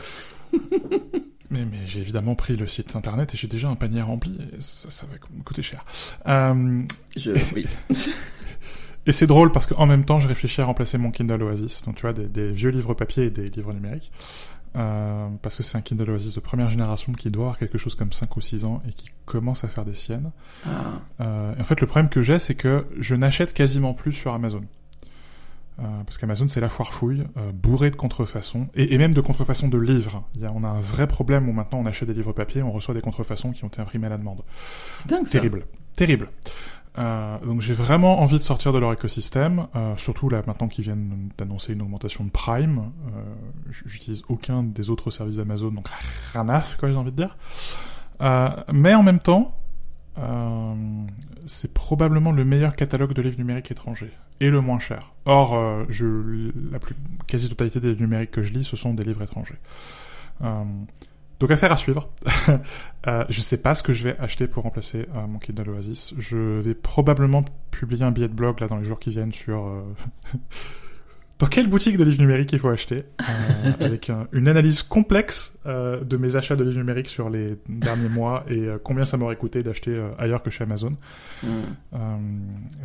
Mais, mais j'ai évidemment pris le site internet et j'ai déjà un panier rempli et ça, ça va me coûter cher. Euh, Je, oui. [laughs] et c'est drôle parce qu'en même temps, je réfléchis à remplacer mon Kindle Oasis, donc tu vois, des, des vieux livres papier et des livres numériques. Euh, parce que c'est un Kindle Oasis de première génération qui doit avoir quelque chose comme 5 ou 6 ans et qui commence à faire des siennes. Ah, Euh, et en fait, le problème que j'ai, c'est que je n'achète quasiment plus sur Amazon. Euh, parce qu'Amazon, c'est la foire fouille, euh, bourrée de contrefaçons, et, et même de contrefaçons de livres. Il y a, on a un vrai problème où maintenant on achète des livres papier, on reçoit des contrefaçons qui ont été imprimés à la demande. c'est dingue ça. Terrible. Terrible. Euh, donc j'ai vraiment envie de sortir de leur écosystème, euh, surtout là maintenant qu'ils viennent d'annoncer une augmentation de Prime. Euh, J'utilise aucun des autres services d'Amazon, donc rien à faire, quoi, j'ai envie de dire. Euh, mais en même temps, euh, c'est probablement le meilleur catalogue de livres numériques étrangers et le moins cher. Or, euh, je, la plus, quasi-totalité des numériques que je lis, ce sont des livres étrangers. Euh, donc affaire à suivre. [laughs] euh, je sais pas ce que je vais acheter pour remplacer euh, mon Kindle Oasis. Je vais probablement publier un billet de blog là dans les jours qui viennent sur euh, [laughs] dans quelle boutique de livres numériques il faut acheter, euh, avec un- une analyse complexe euh, de mes achats de livres numériques sur les derniers mois et euh, combien ça m'aurait coûté d'acheter ailleurs que chez Amazon, Hmm.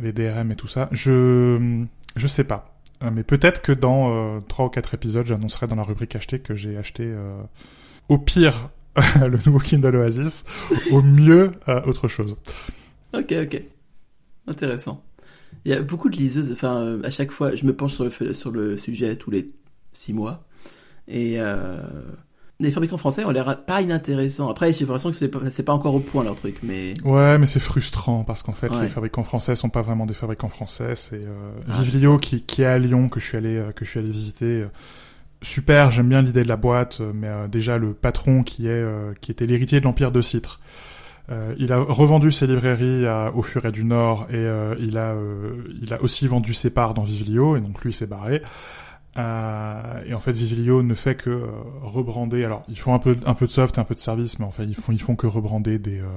les DRM et tout ça. Je je sais pas, mais peut-être que dans trois ou quatre épisodes, j'annoncerai dans la rubrique acheter que j'ai acheté au pire [laughs] le nouveau Kindle Oasis, au mieux autre chose. Ok, ok. Intéressant. Il y a beaucoup de liseuses. Enfin, euh, à chaque fois, je me penche sur le, sur le sujet tous les six mois. Et euh, les fabricants français ont l'air pas inintéressants. Après, j'ai l'impression que c'est pas, encore au point leur truc, mais Ouais, mais c'est frustrant parce qu'en fait, Ouais. les fabricants français sont pas vraiment des fabricants français. C'est euh, Ah, Vivlio qui, qui est à Lyon que je suis allé euh, que je suis allé visiter. euh, Super, j'aime bien l'idée de la boîte, mais euh, déjà le patron qui est euh, qui était l'héritier de l'empire de Citre. Euh, il a revendu ses librairies à, au Furet du Nord et euh, il a euh, il a aussi vendu ses parts dans Vivlio et donc lui s'est barré. Euh, et en fait, Vivlio ne fait que euh, rebrander. Alors, ils font un peu un peu de soft, et un peu de service, mais en fait, ils font ils font que rebrander des euh,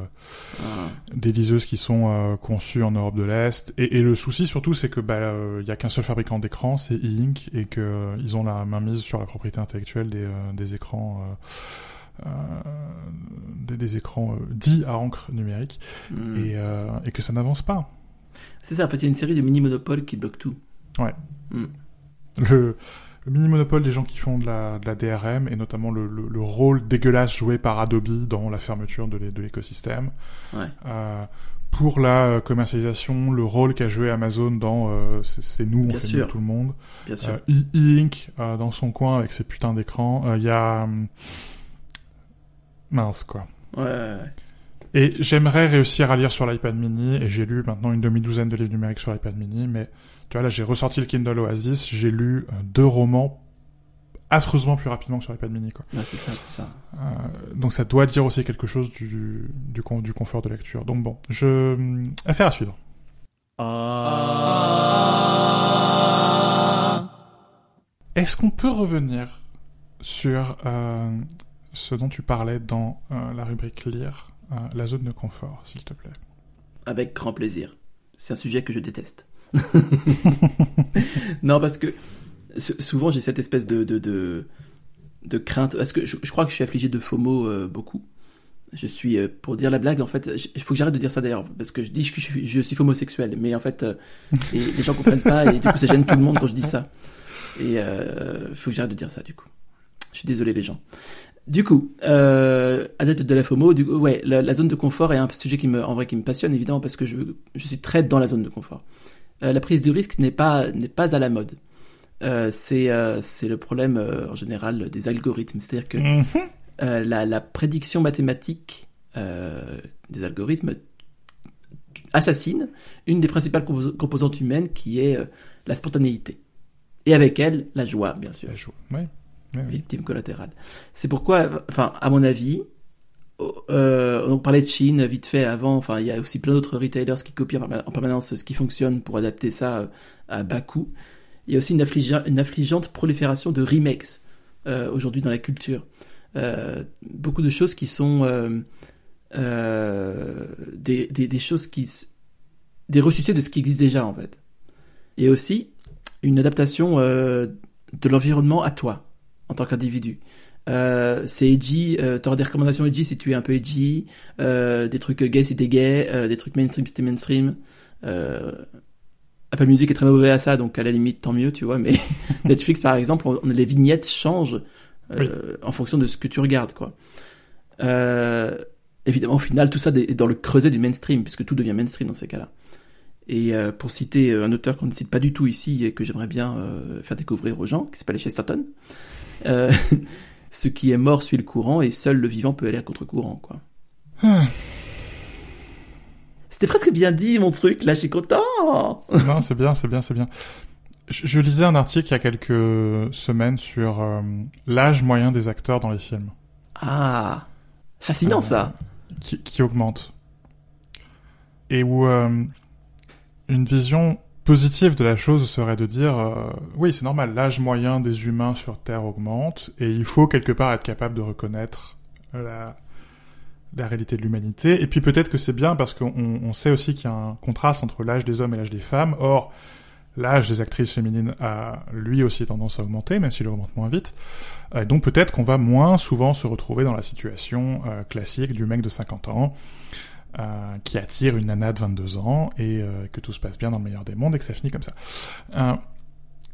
ah, des liseuses qui sont euh, conçues en Europe de l'Est. Et, et le souci surtout, c'est que bah, euh, il y a qu'un seul fabricant d'écran, c'est E-Ink, et que euh, ils ont la main mise sur la propriété intellectuelle des, euh, des écrans. Euh, des, des écrans euh, dits à encre numérique hmm. et, euh, et que ça n'avance pas. c'est ça. En fait, il y a une série de mini monopoles qui bloquent tout. Le, le mini monopole des gens qui font de la, de la DRM et notamment le, le, le rôle dégueulasse joué par Adobe dans la fermeture de l'é- de l'écosystème. Ouais. Euh, pour la euh, commercialisation, le rôle qu'a joué Amazon dans euh, c'est nous, on fait tout le monde. Bien sûr. Euh, E- E-Ink euh, dans son coin avec ses putains d'écrans. Euh, Il y a hum, mince quoi. Ouais, ouais, ouais. Et j'aimerais réussir à lire sur l'iPad mini, et j'ai lu maintenant une demi-douzaine de livres numériques sur l'iPad mini, mais tu vois, là j'ai ressorti le Kindle Oasis, j'ai lu euh, deux romans affreusement plus rapidement que sur l'iPad mini, quoi. Ouais, c'est ça, c'est ça. Euh, donc ça doit dire aussi quelque chose du, du, con- du confort de lecture. Donc bon, je... hum, Affaire à suivre. Est-ce qu'on peut revenir sur euh, ce dont tu parlais dans euh, la rubrique lire, euh, la zone de confort, s'il te plaît Avec grand plaisir. C'est un sujet que je déteste. [laughs] non, parce que sou- souvent j'ai cette espèce de, de, de, crainte. Parce que je, crois que je suis affligé de FOMO euh, beaucoup. Je suis, euh, pour dire la blague, en fait, il faut que j'arrête de dire ça d'ailleurs, parce que je dis que je suis, je suis homosexuel, mais en fait, les gens comprennent pas, et du coup ça gêne tout le monde quand je dis ça. Et euh, faut que j'arrête de dire ça, du coup. Je suis désolé les gens. Du coup, euh, adepte de la FOMO, du coup, ouais, la, la zone de confort est un sujet qui me, en vrai, qui me passionne évidemment parce que je, je suis très dans la zone de confort. Euh, la prise de risque n'est pas, n'est pas à la mode. Euh, c'est, euh, c'est le problème euh, en général des algorithmes, c'est-à-dire que Mhm. euh, la, la prédiction mathématique euh, des algorithmes assassine une des principales compos- composantes humaines qui est la spontanéité. Et avec elle, la joie, bien sûr La joie. Ouais. Victime collatérale. C'est pourquoi, enfin, à mon avis, euh, on parlait de Chine vite fait avant, enfin, il y a aussi plein d'autres retailers qui copient en perma- en permanence ce qui fonctionne pour adapter ça euh, à bas coût. Il y a aussi une, afflige- une affligeante prolifération de remakes euh, aujourd'hui dans la culture. Beaucoup de choses qui sont des, des, des choses qui... des ressuscités de ce qui existe déjà, en fait. Et aussi une adaptation de l'environnement à toi en tant qu'individu. Euh, c'est edgy, euh, t'auras des recommandations edgy si tu es un peu edgy, euh, des trucs gay si t'es gay, euh, des trucs mainstream si t'es mainstream. Euh, Apple Music est très mauvais à ça, donc à la limite tant mieux, tu vois. Mais [laughs] Netflix par exemple, on- les vignettes changent euh, en fonction de ce que tu regardes, quoi. Euh, évidemment, au final, tout ça est dans le creuset du mainstream, puisque tout devient mainstream dans ces cas-là. Et euh, pour citer euh, un auteur qu'on ne cite pas du tout ici et que j'aimerais bien euh, faire découvrir aux gens, qui s'appelle Chesterton, euh, [laughs] ce qui est mort suit le courant et seul le vivant peut aller à contre-courant, quoi. C'était presque bien dit, mon truc, là, je suis content non, c'est bien, c'est bien, c'est bien. Je, je lisais un article il y a quelques semaines sur euh, l'âge moyen des acteurs dans les films, Ah Fascinant, Euh, ça qui, qui augmente. Et où euh, une vision positive de la chose serait de dire, euh, oui, c'est normal, l'âge moyen des humains sur Terre augmente, et il faut quelque part être capable de reconnaître la, la réalité de l'humanité. Et puis peut-être que c'est bien parce qu'on on sait aussi qu'il y a un contraste entre l'âge des hommes et l'âge des femmes. Or, l'âge des actrices féminines a lui aussi tendance à augmenter, même s'il augmente moins vite. Euh, donc peut-être qu'on va moins souvent se retrouver dans la situation euh, classique du mec de 50 ans euh, qui attire une nana de 22 ans et que tout se passe bien dans le meilleur des mondes et que ça finit comme ça.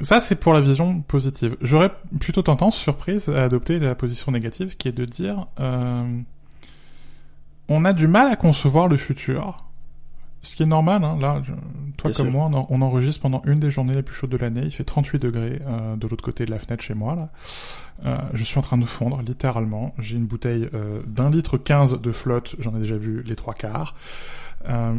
ça, c'est pour la vision positive. J'aurais plutôt tendance, surprise, à adopter la position négative qui est de dire on a du mal à concevoir le futur ce qui est normal, hein, là, toi comme moi, on, enregistre pendant une des journées les plus chaudes de l'année, il fait 38 degrés euh, de l'autre côté de la fenêtre chez moi, là. Euh, je suis en train de fondre, littéralement. J'ai une bouteille euh, d'un litre 15 de flotte, j'en ai déjà vu les trois quarts. Euh,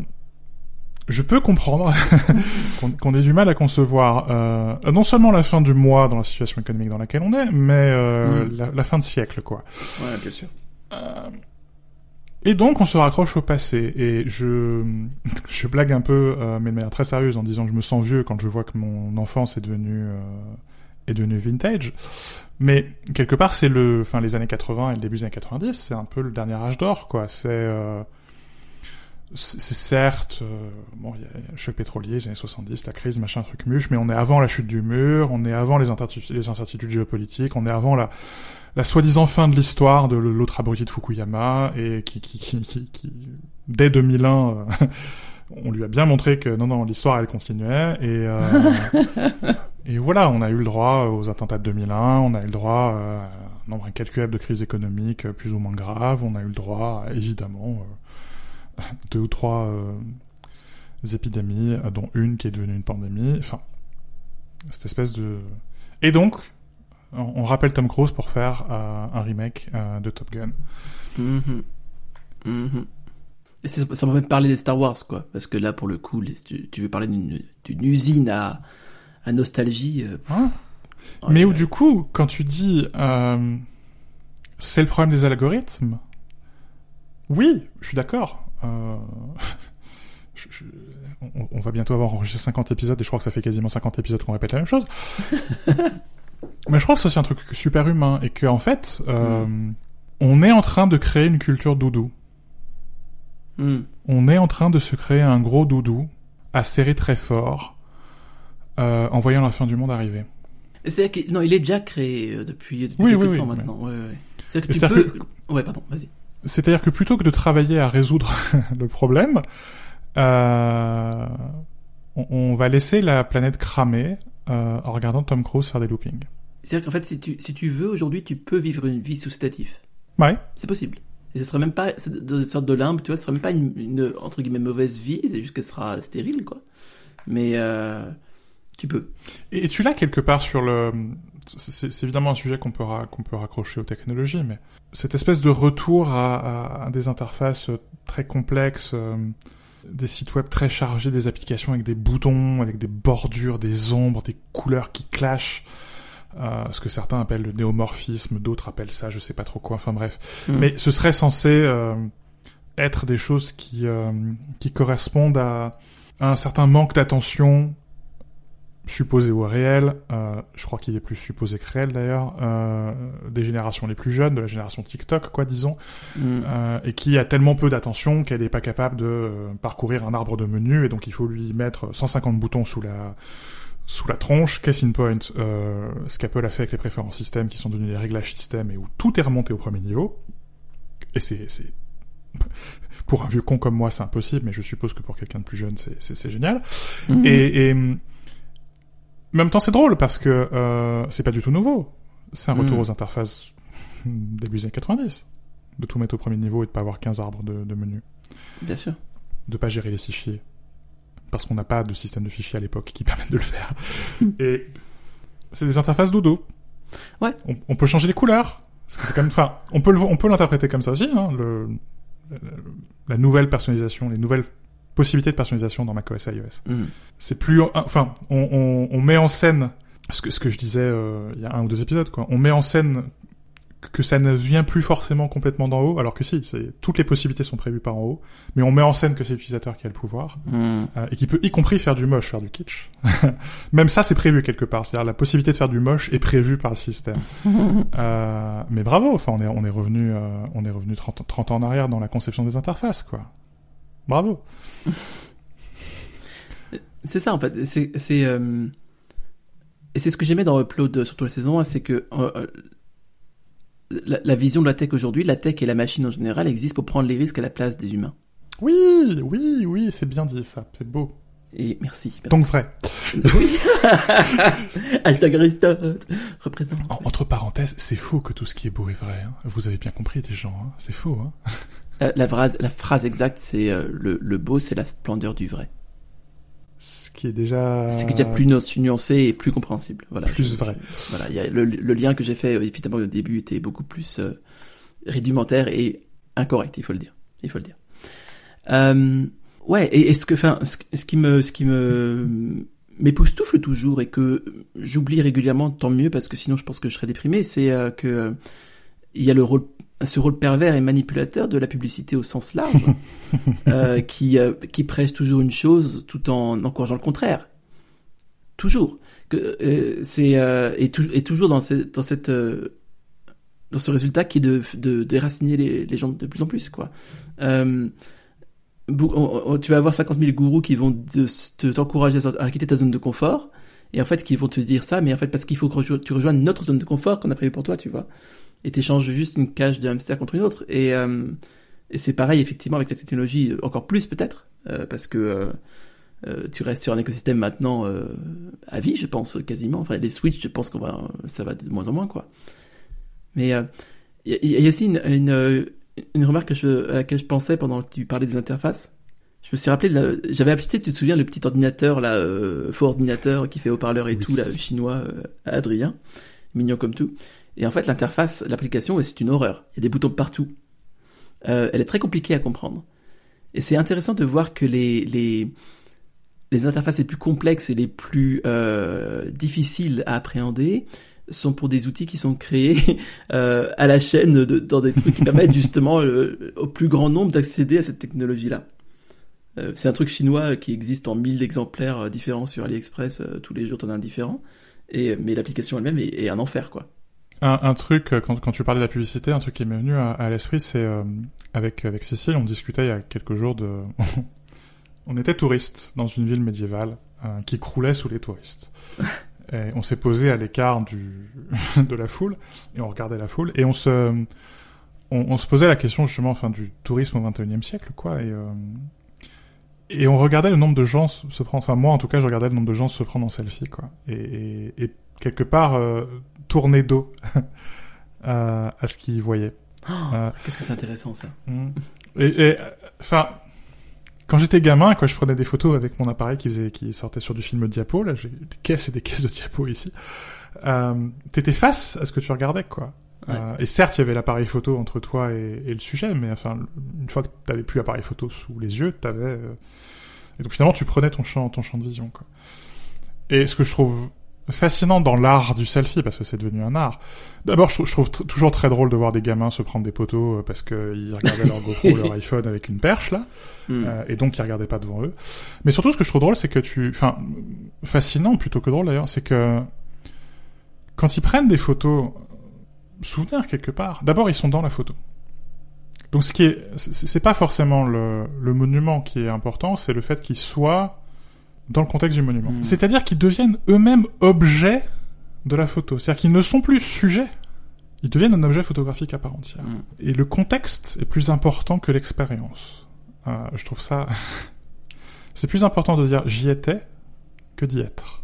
je peux comprendre [laughs] qu'on ait du mal à concevoir euh, non seulement la fin du mois dans la situation économique dans laquelle on est, mais mm. la, la, fin de siècle, quoi. Ouais, bien sûr. Et donc on se raccroche au passé et je [laughs] je blague un peu euh, mais de manière très sérieuse en disant que je me sens vieux quand je vois que mon enfance est devenue euh, est devenue vintage. Mais quelque part c'est le enfin les années 80 et le début des années 90, c'est un peu le dernier âge d'or quoi, c'est euh, c'est certes euh, bon il y a le choc pétrolier les années 70, la crise machin truc muche mais on est avant la chute du mur, on est avant les, les incertitudes géopolitiques, on est avant la la soi-disant fin de l'histoire de l'autre abruti de Fukuyama et qui, qui, qui, qui, dès 2001 euh, [laughs] on lui a bien montré que non non l'histoire elle continuait et euh, [laughs] et voilà on a eu le droit aux attentats de 2001 on a eu le droit euh, à un nombre incalculable de crises économiques plus ou moins graves on a eu le droit évidemment [laughs] deux ou trois épidémies dont une qui est devenue une pandémie enfin cette espèce de et donc on, rappelle Tom Cruise pour faire euh, un remake euh, de Top Gun. Mm-hmm. Mm-hmm. Et ça m'a même parler des Star Wars, quoi. Parce que là, pour le coup, tu, veux parler d'une usine à, à nostalgie. Euh, hein Mais où, du coup, quand tu dis c'est le problème des algorithmes, oui, je suis d'accord. [laughs] on, va bientôt avoir enregistré 50 épisodes et je crois que ça fait quasiment 50 épisodes qu'on répète la même chose. [laughs] Mais je crois que c'est aussi un truc super humain et que en fait, euh, mm. on est en train de créer une culture doudou. Mm. On est en train de se créer un gros doudou à serrer très fort euh, en voyant la fin du monde arriver. C'est-à-dire que non, il est déjà créé euh, depuis, depuis oui, oui, temps maintenant. Ouais. Ouais, C'est-à-dire que tu peux. Ouais, pardon, vas-y. C'est-à-dire que plutôt que de travailler à résoudre [laughs] le problème, euh, on, on, va laisser la planète cramer euh, en regardant Tom Cruise faire des loopings. C'est-à-dire qu'en fait, si tu, si tu veux, aujourd'hui, tu peux vivre une vie sous sédatif. Ouais. C'est possible. Et ce serait même pas, dans une sorte de limbe, tu vois, ce serait même pas une, entre guillemets, mauvaise vie, c'est juste qu'elle sera stérile, quoi. Mais, euh, tu peux. Et, tu l'as quelque part sur le, c'est évidemment un sujet qu'on peut, raccrocher aux technologies, mais cette espèce de retour à, à, des interfaces très complexes, euh, des sites web très chargés, des applications avec des boutons, avec des bordures, des ombres, des couleurs qui clashent. Euh, ce que certains appellent le néomorphisme, d'autres appellent ça, je sais pas trop quoi. Enfin bref, hmm. mais ce serait censé euh, être des choses qui euh, qui correspondent à, à, un certain manque d'attention supposé ou réel, euh, je crois qu'il est plus supposé que réel d'ailleurs, euh, des générations les plus jeunes, de la génération TikTok, quoi, disons, mm. euh, et qui a tellement peu d'attention qu'elle n'est pas capable de euh, parcourir un arbre de menu, et donc il faut lui mettre 150 boutons sous la sous la tronche. Case in point, euh, ce qu'Apple a fait avec les préférences système, qui sont devenus les réglages système, et où tout est remonté au premier niveau, et c'est c'est pour un vieux con comme moi, c'est impossible, mais je suppose que pour quelqu'un de plus jeune, c'est génial. Mm. Et, et en même temps, c'est drôle parce que euh, c'est pas du tout nouveau. C'est un retour mm. aux interfaces début des années 90. De tout mettre au premier niveau et de pas avoir 15 arbres de, de menu. Bien sûr. De pas gérer les fichiers. Parce qu'on n'a pas de système de fichiers à l'époque qui [laughs] permettent de le faire. [laughs] et c'est des interfaces dodo. Ouais. On, peut changer les couleurs. C'est quand même, enfin, on peut on peut l'interpréter comme ça aussi, hein, le, la nouvelle personnalisation, les nouvelles possibilité de personnalisation dans macOS iOS. Mm. C'est plus, enfin, on, on, on, met en scène ce que ce que je disais euh, il y a un ou deux épisodes, quoi. On met en scène que ça ne vient plus forcément complètement d'en haut, alors que si, c'est toutes les possibilités sont prévues par en haut, mais on met en scène que c'est l'utilisateur qui a le pouvoir mm. euh, et qui peut y compris faire du moche, faire du kitsch. [laughs] Même ça, c'est prévu quelque part, c'est-à-dire la possibilité de faire du moche est prévue par le système. [laughs] euh, mais bravo, enfin, on est on est revenu euh, on est revenu 30, 30 ans en arrière dans la conception des interfaces, quoi. Bravo. [laughs] C'est ça en fait. C'est c'est euh, et c'est ce que j'aimais dans Upload surtout la saison 1, c'est que euh, euh, la, la vision de la tech aujourd'hui, la tech et la machine en général existent pour prendre les risques à la place des humains. Oui, oui, oui, c'est bien dit ça, c'est beau. Et merci. merci. Donc vrai. oui. [laughs] Hashtag Aristote représente. En- entre parenthèses, c'est faux que tout ce qui est beau est vrai. hein. Vous avez bien compris, les gens. hein. C'est faux. Hein. Euh, la phrase la phrase exacte c'est euh, le le beau c'est la splendeur du vrai. Ce qui est déjà. C'est déjà plus nu- nuancé et plus compréhensible. Voilà. Plus vrai. voilà, il y a le, le lien que j'ai fait évidemment au début était beaucoup plus euh, rudimentaire et incorrect, il faut le dire. Il faut le dire. Euh, ouais, et, et ce que, enfin, ce, ce qui me, ce qui me m'époustoufle toujours et que j'oublie régulièrement, tant mieux parce que sinon je pense que je serais déprimé, c'est euh, que euh, il y a le rôle, ce rôle pervers et manipulateur de la publicité au sens large, [laughs] euh, qui euh, qui prêche toujours une chose tout en encourageant le contraire. Toujours. Que euh, c'est et, tou- et toujours dans dans cette dans ce résultat qui est de de déraciner les, les gens de plus en plus quoi. Tu vas avoir 50 000 gourous qui vont te- te- t'encourager à, à quitter ta zone de confort et en fait qui vont te dire ça mais en fait parce qu'il faut que tu rejoignes notre zone de confort qu'on a prévu pour toi tu vois et t'échanges juste une cage de hamster contre une autre et euh, et c'est pareil effectivement avec la technologie euh, encore plus peut-être euh, parce que euh, tu restes sur un écosystème maintenant à vie je pense quasiment enfin les switch je pense qu'on va ça va de moins en moins quoi mais il y, a- il y a aussi une, une, une remarque que je, à laquelle je pensais pendant que tu parlais des interfaces. Je me suis rappelé, de j'avais acheté, tu te souviens, le petit ordinateur, là, euh, faux ordinateur qui fait haut-parleur et Oui. tout, là, chinois, euh, Adrien, mignon comme tout. Et en fait, l'interface, l'application, c'est une horreur. Il y a des boutons partout. Euh, elle est très compliquée à comprendre. Et c'est intéressant de voir que les, les, les interfaces les plus complexes et les plus euh, difficiles à appréhender sont pour des outils qui sont créés [laughs] euh, à la chaîne de, dans des trucs qui permettent justement euh, au plus grand nombre d'accéder à cette technologie-là. Euh, c'est un truc chinois qui existe en 1000 exemplaires euh, différents sur AliExpress, tous les jours t'en as un différent, et, mais l'application elle-même est, est un enfer quoi. Un, un truc, euh, quand, quand tu parlais de la publicité, un truc qui m'est venu à, à l'esprit, c'est euh, avec, avec Cécile, on discutait il y a quelques jours de... [laughs] on était touristes dans une ville médiévale euh, qui croulait sous les touristes. [laughs] Et on s'est posé à l'écart du [laughs] de la foule et on regardait la foule et on se on, on se posait la question justement enfin du tourisme au 21e siècle quoi et euh, et on regardait le nombre de gens se se prendre enfin moi en tout cas je regardais le nombre de gens se prendre en selfie quoi et, et, et quelque part euh, tourner dos [laughs] à, à ce qu'ils voyaient Euh, Qu'est-ce que c'est intéressant ça. Mm. Et, euh, enfin, quand j'étais gamin, quand je prenais des photos avec mon appareil qui faisait, qui sortait sur du film diapo, là, j'ai des caisses et des caisses de diapo ici. Euh, T'étais face à ce que tu regardais, quoi. Ouais. Euh, et certes, il y avait l'appareil photo entre toi et, et le sujet, mais enfin, une fois que t'avais plus l'appareil photo sous les yeux, t'avais. euh, Et donc finalement, tu prenais ton champ, ton champ de vision, quoi. Et ce que je trouve fascinant dans l'art du selfie, parce que c'est devenu un art. D'abord, je trouve, toujours très drôle de voir des gamins se prendre des poteaux euh, parce qu'ils regardaient leur GoPro, leur [laughs] iPhone avec une perche là, Hmm. euh, et donc ils regardaient pas devant eux. Mais surtout, ce que je trouve drôle, c'est que tu, enfin, fascinant plutôt que drôle d'ailleurs, c'est que quand ils prennent des photos, souvenir quelque part. D'abord, ils sont dans la photo. Donc, ce qui est, c'est c'est pas forcément le, le monument qui est important, c'est le fait qu'ils soient dans le contexte du monument. Mm. C'est-à-dire qu'ils deviennent eux-mêmes objets de la photo. C'est-à-dire qu'ils ne sont plus sujets. Ils deviennent un objet photographique à part entière. Mm. Et le contexte est plus important que l'expérience. Euh, je trouve ça... [laughs] c'est plus important de dire j'y étais que d'y être.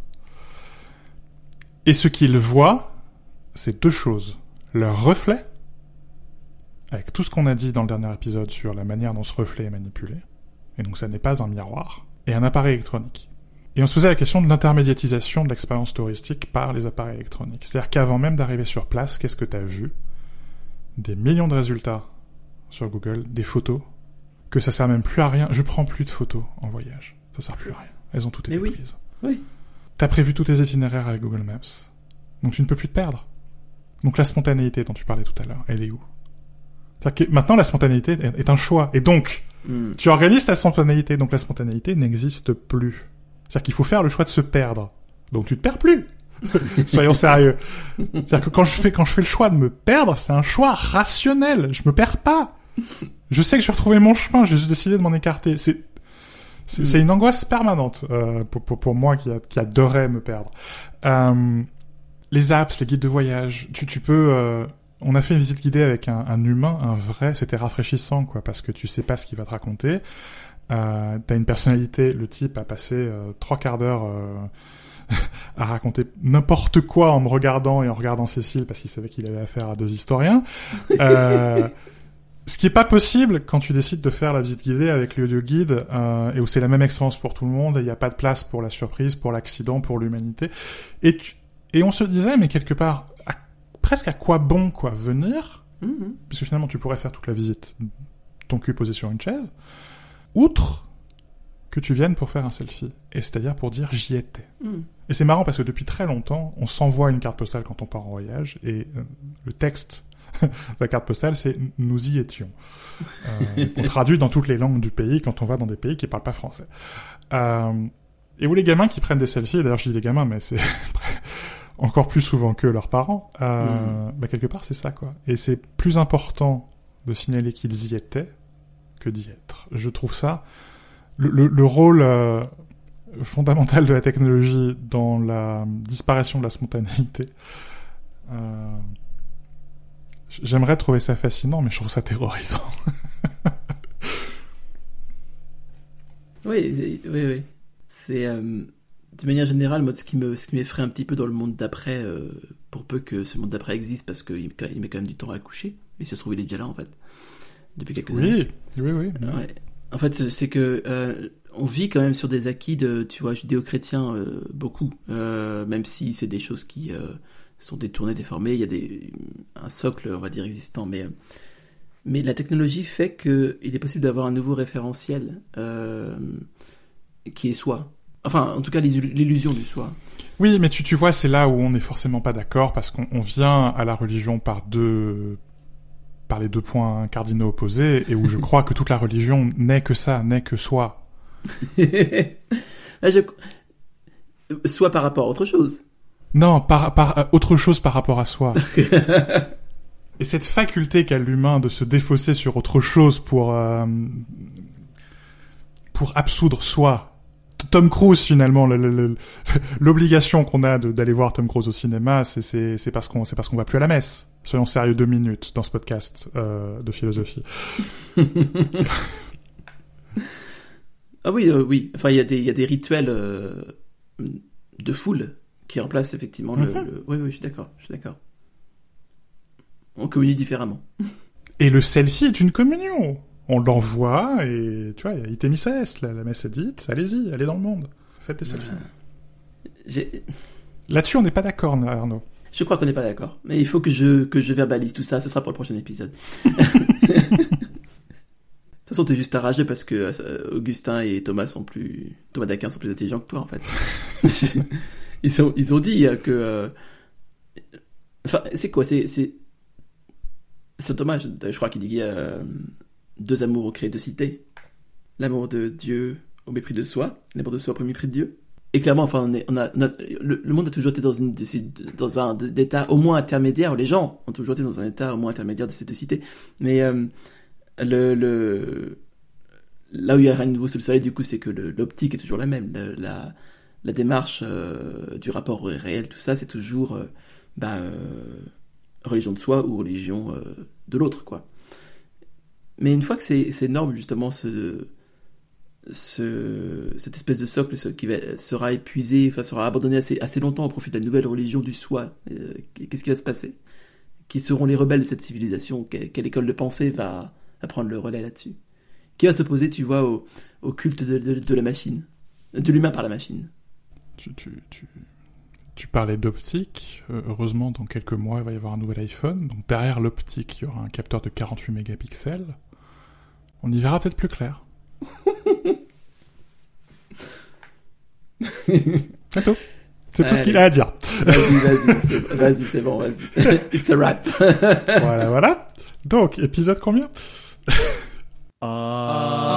Et ce qu'ils voient, c'est deux choses. Leur reflet, avec tout ce qu'on a dit dans le dernier épisode sur la manière dont ce reflet est manipulé, et donc ça n'est pas un miroir, et un appareil électronique. Et on se faisait la question de l'intermédiatisation de l'expérience touristique par les appareils électroniques. C'est-à-dire qu'avant même d'arriver sur place, qu'est-ce que tu as vu? Des millions de résultats sur Google, des photos, que ça sert même plus à rien. Je prends plus de photos en voyage. Ça sert plus à rien. Elles ont toutes été oui. prises. Oui. T'as prévu tous tes itinéraires avec Google Maps. Donc tu ne peux plus te perdre. Donc la spontanéité dont tu parlais tout à l'heure, elle est où? C'est-à-dire que maintenant la spontanéité est est un choix. Et donc, Hmm. tu organises ta spontanéité, donc la spontanéité n'existe plus. C'est-à-dire qu'il faut faire le choix de se perdre. Donc tu te perds plus. [laughs] Soyons sérieux. C'est-à-dire que quand je fais quand je fais le choix de me perdre, c'est un choix rationnel. Je me perds pas. Je sais que je vais retrouver mon chemin. J'ai juste décidé de m'en écarter. C'est C'est une angoisse permanente euh, pour, pour, pour moi qui, a- qui adorait me perdre. Euh, les apps, les guides de voyage, tu, tu peux... euh, on a fait une visite guidée avec un, un humain, un vrai, c'était rafraîchissant, quoi, parce que tu sais pas ce qu'il va te raconter. Euh, T'as une personnalité, le type a passé euh, trois quarts d'heure euh, [laughs] à raconter n'importe quoi en me regardant et en regardant Cécile, parce qu'il savait qu'il avait affaire à deux historiens. Euh, ce qui est pas possible quand tu décides de faire la visite guidée avec l'audio guide euh, et où c'est la même expérience pour tout le monde et il n'y a pas de place pour la surprise, pour l'accident, pour l'humanité. Et, tu- et on se disait, mais quelque part, à- presque à quoi bon quoi venir? Mhm. Puisque finalement tu pourrais faire toute la visite, ton cul posé sur une chaise, outre que tu viennes pour faire un selfie. Et c'est-à-dire pour dire j'y étais. Mhm. Et c'est marrant parce que depuis très longtemps, on s'envoie une carte postale quand on part en voyage et euh, le texte [laughs] de la carte postale, c'est nous y étions. [laughs] Euh, on traduit dans toutes les langues du pays quand on va dans des pays qui parlent pas français. Euh, et où les gamins qui prennent des selfies, d'ailleurs je dis les gamins, mais c'est [laughs] encore plus souvent que leurs parents, euh, bah, quelque part c'est ça quoi. Et c'est plus important de signaler qu'ils y étaient que d'y être. Je trouve ça le, le- le rôle euh, fondamental de la technologie dans la disparition de la spontanéité. Euh, J'aimerais trouver ça fascinant, mais je trouve ça terrorisant. [laughs] Oui, oui, oui. C'est euh, de manière générale, moi, ce qui me, ce qui m'effraie un petit peu dans le monde d'après, pour peu que ce monde d'après existe, parce qu'il il met quand même du temps à accoucher. Mais si ça se trouve, il est déjà là en fait, depuis quelques années. Oui, oui, oui. Ouais. En fait, c'est- que euh, on vit quand même sur des acquis de, tu vois, judéo-chrétiens euh, beaucoup, euh, même si c'est des choses qui sont détournées, déformées. Il y a des un socle, on va dire, existant, mais mais la technologie fait que il est possible d'avoir un nouveau référentiel qui est soi. Enfin, en tout cas, l'illu- l'illusion du soi. Oui, mais tu, tu vois, c'est là où on n'est forcément pas d'accord parce qu'on on vient à la religion par deux par les deux points cardinaux opposés et où je [laughs] crois que toute la religion n'est que ça, n'est que soi. Là, [laughs] je... Soit par rapport à autre chose. Non, par, par euh, autre chose par rapport à soi. [laughs] Et cette faculté qu'a l'humain de se défausser sur autre chose pour euh, pour absoudre soi. Tom Cruise finalement, le- le- le- l'obligation qu'on a d'aller voir Tom Cruise au cinéma, c'est parce qu'on c'est parce qu'on va plus à la messe. Soyons sérieux deux minutes dans ce podcast euh, de philosophie. [laughs] Ah oui, euh, oui. Enfin, il y a des, il y a des rituels euh, de foule qui remplacent effectivement le, Mhm. le- Oui, oui, je suis d'accord. Je suis d'accord. On communie différemment. Et le selfie est une communion. On l'envoie et tu vois, il y a Itemis la, la messe est dite. Allez-y, allez dans le monde, faites des selfies. Là-dessus, on n'est pas d'accord, Arnaud. Je crois qu'on n'est pas d'accord. Mais il faut que je, que je verbalise tout ça. Ce sera pour le prochain épisode. [laughs] De toute façon, t'es juste arrangé parce que euh, Augustin et Thomas sont plus, Thomas d'Aquin sont plus intelligents que toi, en fait. [laughs] ils ont, ils ont dit euh, que, euh, enfin, c'est quoi, c'est, c'est, Thomas, je, je crois qu'il dit qu'il y a euh, deux amours au créé deux cités. L'amour de Dieu au mépris de soi, l'amour de soi au mépris de Dieu. Et clairement, enfin, on, a, le, monde a toujours été dans un état au moins intermédiaire. Les gens ont toujours été dans un état au moins intermédiaire de ces deux cités. Mais euh, là où il y a rien de nouveau sous le soleil, du coup, c'est que l'optique est toujours la même. La, démarche euh, du rapport réel, tout ça, c'est toujours euh, bah, religion de soi ou religion de l'autre. Mais une fois que c'est énorme, justement, ce, ce, cette espèce de socle ce- qui va, sera épuisé, enfin sera abandonné assez, assez longtemps au profit de la nouvelle religion du soi, euh, qu'est-ce qui va se passer? Qui seront les rebelles de cette civilisation? Que- Quelle école de pensée va, va prendre le relais là-dessus? Qui va s'opposer, tu vois, au, au culte de, de- de la machine? De l'humain par la machine? Tu, tu, tu, tu parlais d'optique. Euh, heureusement, dans quelques mois, il va y avoir un nouvel iPhone. Donc derrière l'optique, il y aura un capteur de 48 mégapixels. On y verra peut-être plus clair. [laughs] [laughs] C'est tout. Ce qu'il a à dire. Vas-y, vas-y, c'est bon, vas-y. [laughs] It's a wrap. voilà, voilà. Donc, épisode combien? Ah.